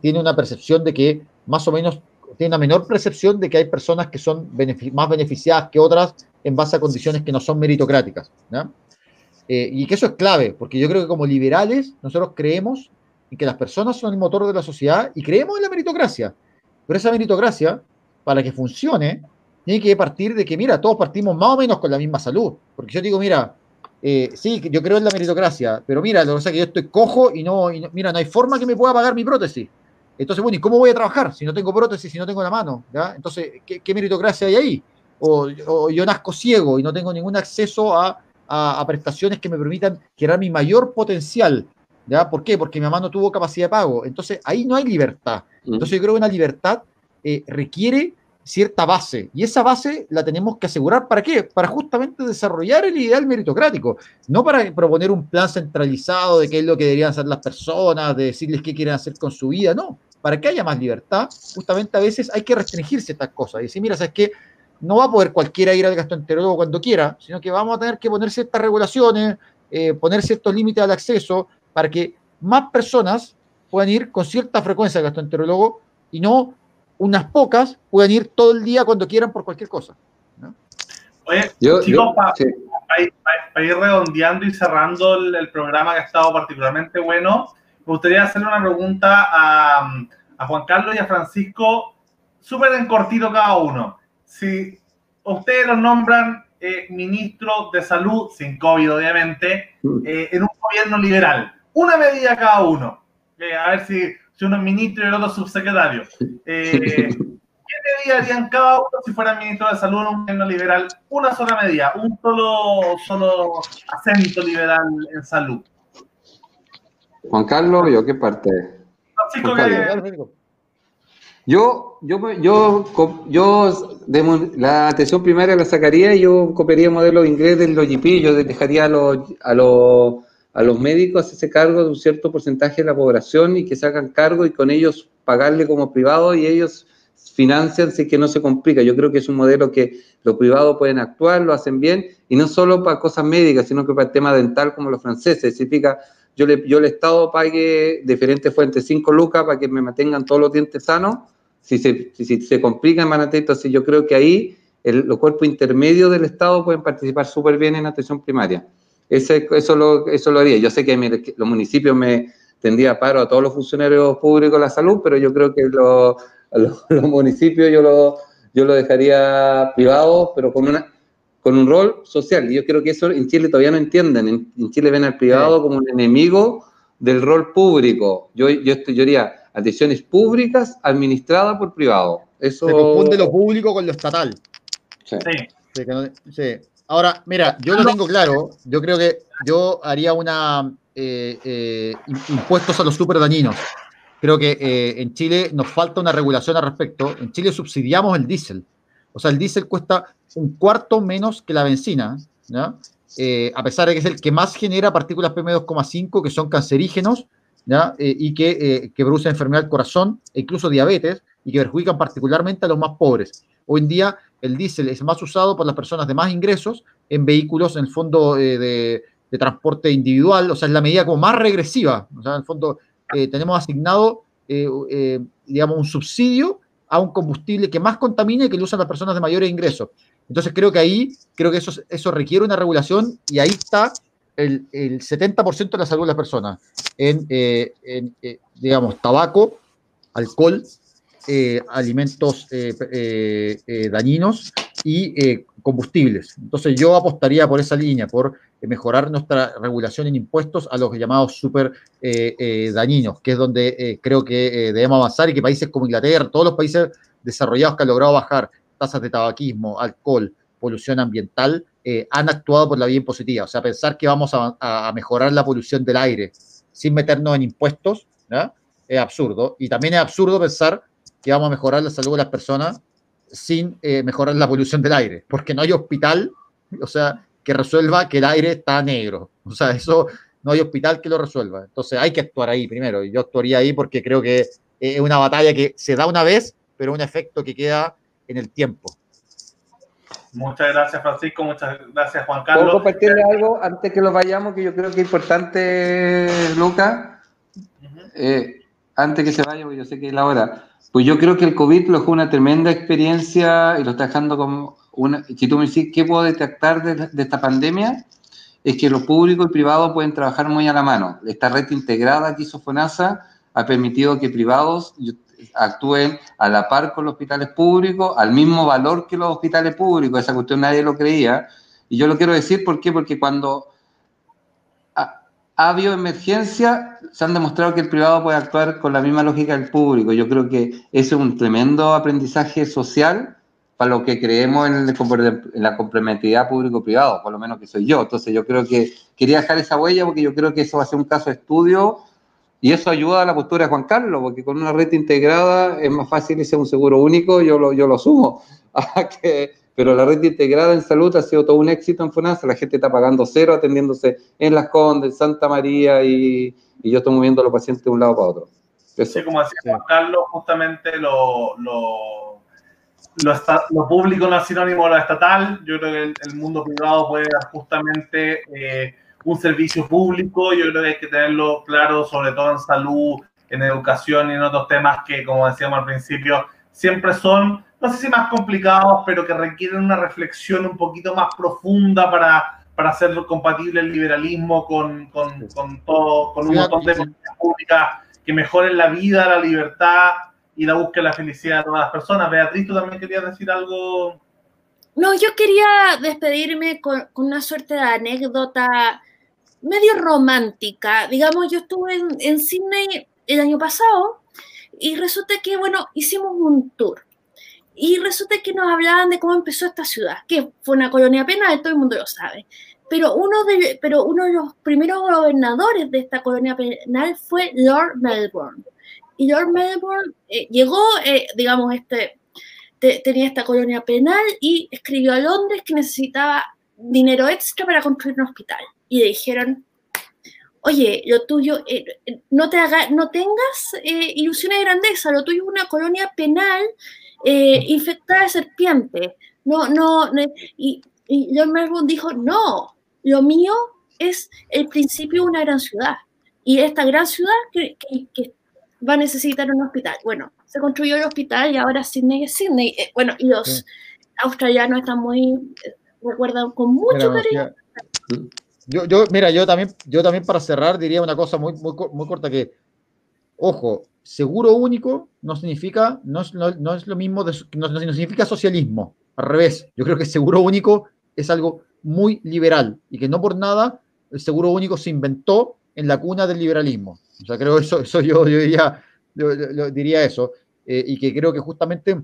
tienen una percepción de que más o menos tienen una menor percepción de que hay personas que son más beneficiadas que otras en base a condiciones que no son meritocráticas. ¿no? Eh, y que eso es clave, porque yo creo que como liberales nosotros creemos en que las personas son el motor de la sociedad y creemos en la meritocracia. Pero esa meritocracia, para que funcione, tiene que partir de que, mira, todos partimos más o menos con la misma salud. Porque yo digo, mira, eh, sí, yo creo en la meritocracia, pero mira, lo que pasa es que yo estoy cojo y no, mira, no hay forma que me pueda pagar mi prótesis. Entonces, bueno, ¿y cómo voy a trabajar si no tengo prótesis, si no tengo la mano? Entonces, ¿qué, meritocracia hay ahí? o, yo nazco ciego y no tengo ningún acceso a a, prestaciones que me permitan generar mi mayor potencial. ¿ya? ¿Por qué? Porque mi mamá no tuvo capacidad de pago. Entonces, ahí no hay libertad. Entonces, yo creo que una libertad eh, requiere cierta base. Y esa base la tenemos que asegurar. ¿Para qué? Para justamente desarrollar el ideal meritocrático. No para proponer un plan centralizado de qué es lo que deberían hacer las personas, de decirles qué quieren hacer con su vida. No. Para que haya más libertad, justamente a veces hay que restringirse estas cosas. Y decir, mira, ¿sabes qué? No va a poder cualquiera ir al gastroenterólogo cuando quiera, sino que vamos a tener que poner ciertas regulaciones, eh, poner ciertos límites al acceso para que más personas puedan ir con cierta frecuencia al gastroenterólogo y no unas pocas puedan ir todo el día cuando quieran por cualquier cosa. Oye, chicos, para ir redondeando y cerrando el, programa que ha estado particularmente bueno, me gustaría hacerle una pregunta a, a Juan Carlos y a Francisco, súper en cortito cada uno si ustedes los nombran eh, ministro de salud, sin COVID obviamente, mm. eh, en un gobierno liberal, una medida cada uno. Eh, a ver si, si uno es ministro y el otro subsecretario. Eh, ¿Qué medida harían cada uno si fueran ministro de salud en un gobierno liberal? Una sola medida, un solo, solo acento liberal en salud. Juan Carlos, ¿yo qué parte? Francisco, que, yo, yo, yo, yo de la atención primaria la sacaría y yo copiaría el modelo inglés del OGP, yo dejaría a los, a los, a los médicos ese cargo de un cierto porcentaje de la población y que se hagan cargo y con ellos pagarle como privado y ellos financian si que no se complica. Yo creo que es un modelo que los privados pueden actuar, lo hacen bien y no solo para cosas médicas, sino que para el tema dental como los franceses. Significa, yo, le, yo el Estado pague diferentes fuentes 5 lucas para que me mantengan todos los dientes sanos si se, si, se complica en entonces yo creo que ahí los cuerpos intermedios del Estado pueden participar súper bien en atención primaria. Ese, eso, lo, eso lo haría. Yo sé que los municipios me tendría paro a todos los funcionarios públicos de la salud, pero yo creo que los, los, municipios yo lo, yo lo dejaría privado, pero con, una, con un rol social. Y yo creo que eso en Chile todavía no entienden. En, Chile ven al privado como un enemigo del rol público. Yo, yo, yo diría, atenciones públicas administradas por privado. Eso... Se confunde lo público con lo estatal. Sí. sí. Ahora, mira, yo lo tengo claro. Yo creo que yo haría una eh, eh, impuestos a los super dañinos. Creo que eh, en Chile nos falta una regulación al respecto. En Chile subsidiamos el diésel. O sea, el diésel cuesta un cuarto menos que la benzina, ¿no? a pesar de que es el que más genera partículas PM2,5 que son cancerígenos eh, y que, eh, que producen enfermedad del corazón e incluso diabetes y que perjudican particularmente a los más pobres. Hoy en día el diésel es más usado por las personas de más ingresos en vehículos en el fondo eh, de, de, transporte individual, o sea, es la medida como más regresiva. O sea, en el fondo tenemos asignado, digamos, un subsidio a un combustible que más contamina y que lo usan las personas de mayores ingresos. Entonces creo que ahí, creo que eso, requiere una regulación y ahí está el, 70% de la salud de las personas en, eh, eh, digamos, tabaco, alcohol, eh, alimentos dañinos y combustibles. Entonces yo apostaría por esa línea, por mejorar nuestra regulación en impuestos a los llamados super dañinos, que es donde creo que debemos avanzar y que países como Inglaterra, todos los países desarrollados que han logrado bajar tasas de tabaquismo, alcohol, polución ambiental, eh, han actuado por la vía impositiva. O sea, pensar que vamos a, mejorar la polución del aire sin meternos en impuestos es absurdo. Y también es absurdo pensar que vamos a mejorar la salud de las personas sin eh, mejorar la polución del aire, porque no hay hospital, o sea, que resuelva que el aire está negro. O sea, eso no hay hospital que lo resuelva. Entonces hay que actuar ahí primero. Y yo actuaría ahí porque creo que es una batalla que se da una vez, pero un efecto que queda en el tiempo. Muchas gracias, Francisco. Muchas gracias, Juan Carlos. ¿Puedo compartirle algo antes que lo vayamos que yo creo que es importante, Luca? Eh, antes que se vaya, porque yo sé que es la hora. Pues yo creo que el COVID lo fue una tremenda experiencia y lo está dejando como una. Si tú me decís qué puedo detectar de, esta pandemia, es que lo público y privado pueden trabajar muy a la mano. Esta red integrada que hizo FONASA ha permitido que privados, actúen a la par con los hospitales públicos, al mismo valor que los hospitales públicos. Esa cuestión nadie lo creía. Y yo lo quiero decir, ¿por? Porque cuando ha, habido emergencia, se han demostrado que el privado puede actuar con la misma lógica del público. Yo creo que es un tremendo aprendizaje social para lo que creemos en, la complementariedad público-privado, por lo menos que soy yo. Entonces yo creo que quería dejar esa huella porque yo creo que eso va a ser un caso de estudio y eso ayuda a la postura de Juan Carlos, porque con una red integrada es más fácil irse un seguro único, yo lo, yo lo asumo. Ah, pero la red integrada en salud ha sido todo un éxito en FONASA, la gente está pagando cero atendiéndose en Las Condes, Santa María, y, yo estoy moviendo a los pacientes de un lado para otro. Sí, como decía Juan Carlos, justamente lo, lo, lo, público no es sinónimo de lo estatal, yo creo que el, mundo privado puede justamente... Eh, un servicio público, yo creo que hay que tenerlo claro, sobre todo en salud, en educación y en otros temas que, como decíamos al principio, siempre son, no sé si más complicados, pero que requieren una reflexión un poquito más profunda para, para hacer compatible el liberalismo con, con, con todo, con un montón de políticas públicas que mejoren la vida, la libertad y la búsqueda de la felicidad de todas las personas. Beatriz, tú también querías decir algo. No, yo quería despedirme con, con una suerte de anécdota medio romántica. Digamos, yo estuve en, en Sydney el año pasado y resulta que, bueno, hicimos un tour. Y resulta que nos hablaban de cómo empezó esta ciudad, que fue una colonia penal, todo el mundo lo sabe. Pero uno de, pero uno de los primeros gobernadores de esta colonia penal fue Lord Melbourne. Y Lord Melbourne eh, llegó, eh, digamos, este, tenía esta colonia penal y escribió a Londres que necesitaba dinero extra para construir un hospital. Y le dijeron, oye, lo tuyo, eh, no, te haga, no tengas ilusiones de grandeza, lo tuyo es una colonia penal infectada de serpiente. No, no, y, y Lord Melbourne dijo, no, lo mío es el principio de una gran ciudad. Y esta gran ciudad que, va a necesitar un hospital. Bueno, se construyó el hospital y ahora Sydney es Sydney. Eh, bueno, y los australianos están muy, eh, recuerdan con mucho cariño. Yo, yo, mira, yo también, yo también para cerrar diría una cosa muy, muy, muy corta que, ojo, seguro único no significa, no es, no, es lo mismo, no, no significa socialismo, al revés, yo creo que seguro único es algo muy liberal y que no por nada el seguro único se inventó en la cuna del liberalismo. O sea, creo eso, eso yo, yo diría, diría eso. Eh, y que creo que justamente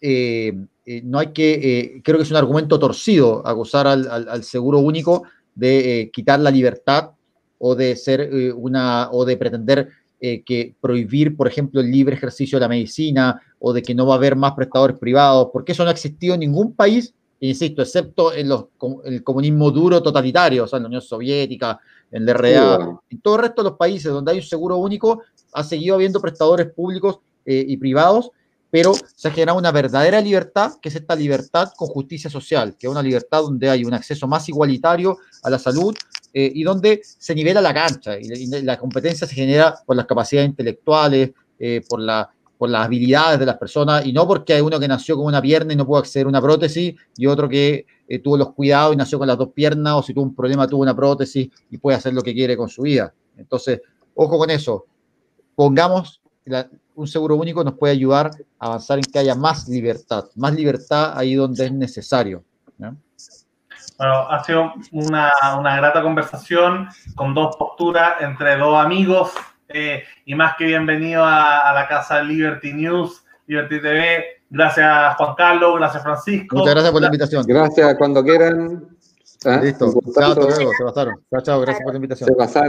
eh, eh, no hay que, creo que es un argumento torcido acusar al, al, seguro único de quitar la libertad o de ser una, o de pretender que prohibir, por ejemplo, el libre ejercicio de la medicina o de que no va a haber más prestadores privados, porque eso no ha existido en ningún país insisto, excepto en los, el comunismo duro totalitario, o sea, en la Unión Soviética, en el RDA, en todo el resto de los países donde hay un seguro único, ha seguido habiendo prestadores públicos eh, y privados, pero se ha generado una verdadera libertad, que es esta libertad con justicia social, que es una libertad donde hay un acceso más igualitario a la salud eh, y donde se nivela la cancha y, la competencia se genera por las capacidades intelectuales, eh, por la por las habilidades de las personas y no porque hay uno que nació con una pierna y no pudo acceder a una prótesis y otro que eh, tuvo los cuidados y nació con las dos piernas o si tuvo un problema tuvo una prótesis y puede hacer lo que quiere con su vida. Entonces, ojo con eso. Pongamos un seguro único nos puede ayudar a avanzar en que haya más libertad, más libertad ahí donde es necesario. Bueno, ha sido una, una grata conversación con dos posturas entre dos amigos eh, y más que bienvenido a, la casa Liberty News, Liberty TV. Gracias Juan Carlos, gracias Francisco. Muchas gracias por la invitación. Gracias, cuando quieran. Listo. Chao, se pasaron. Chao, chao, gracias por la invitación. Se pasaron.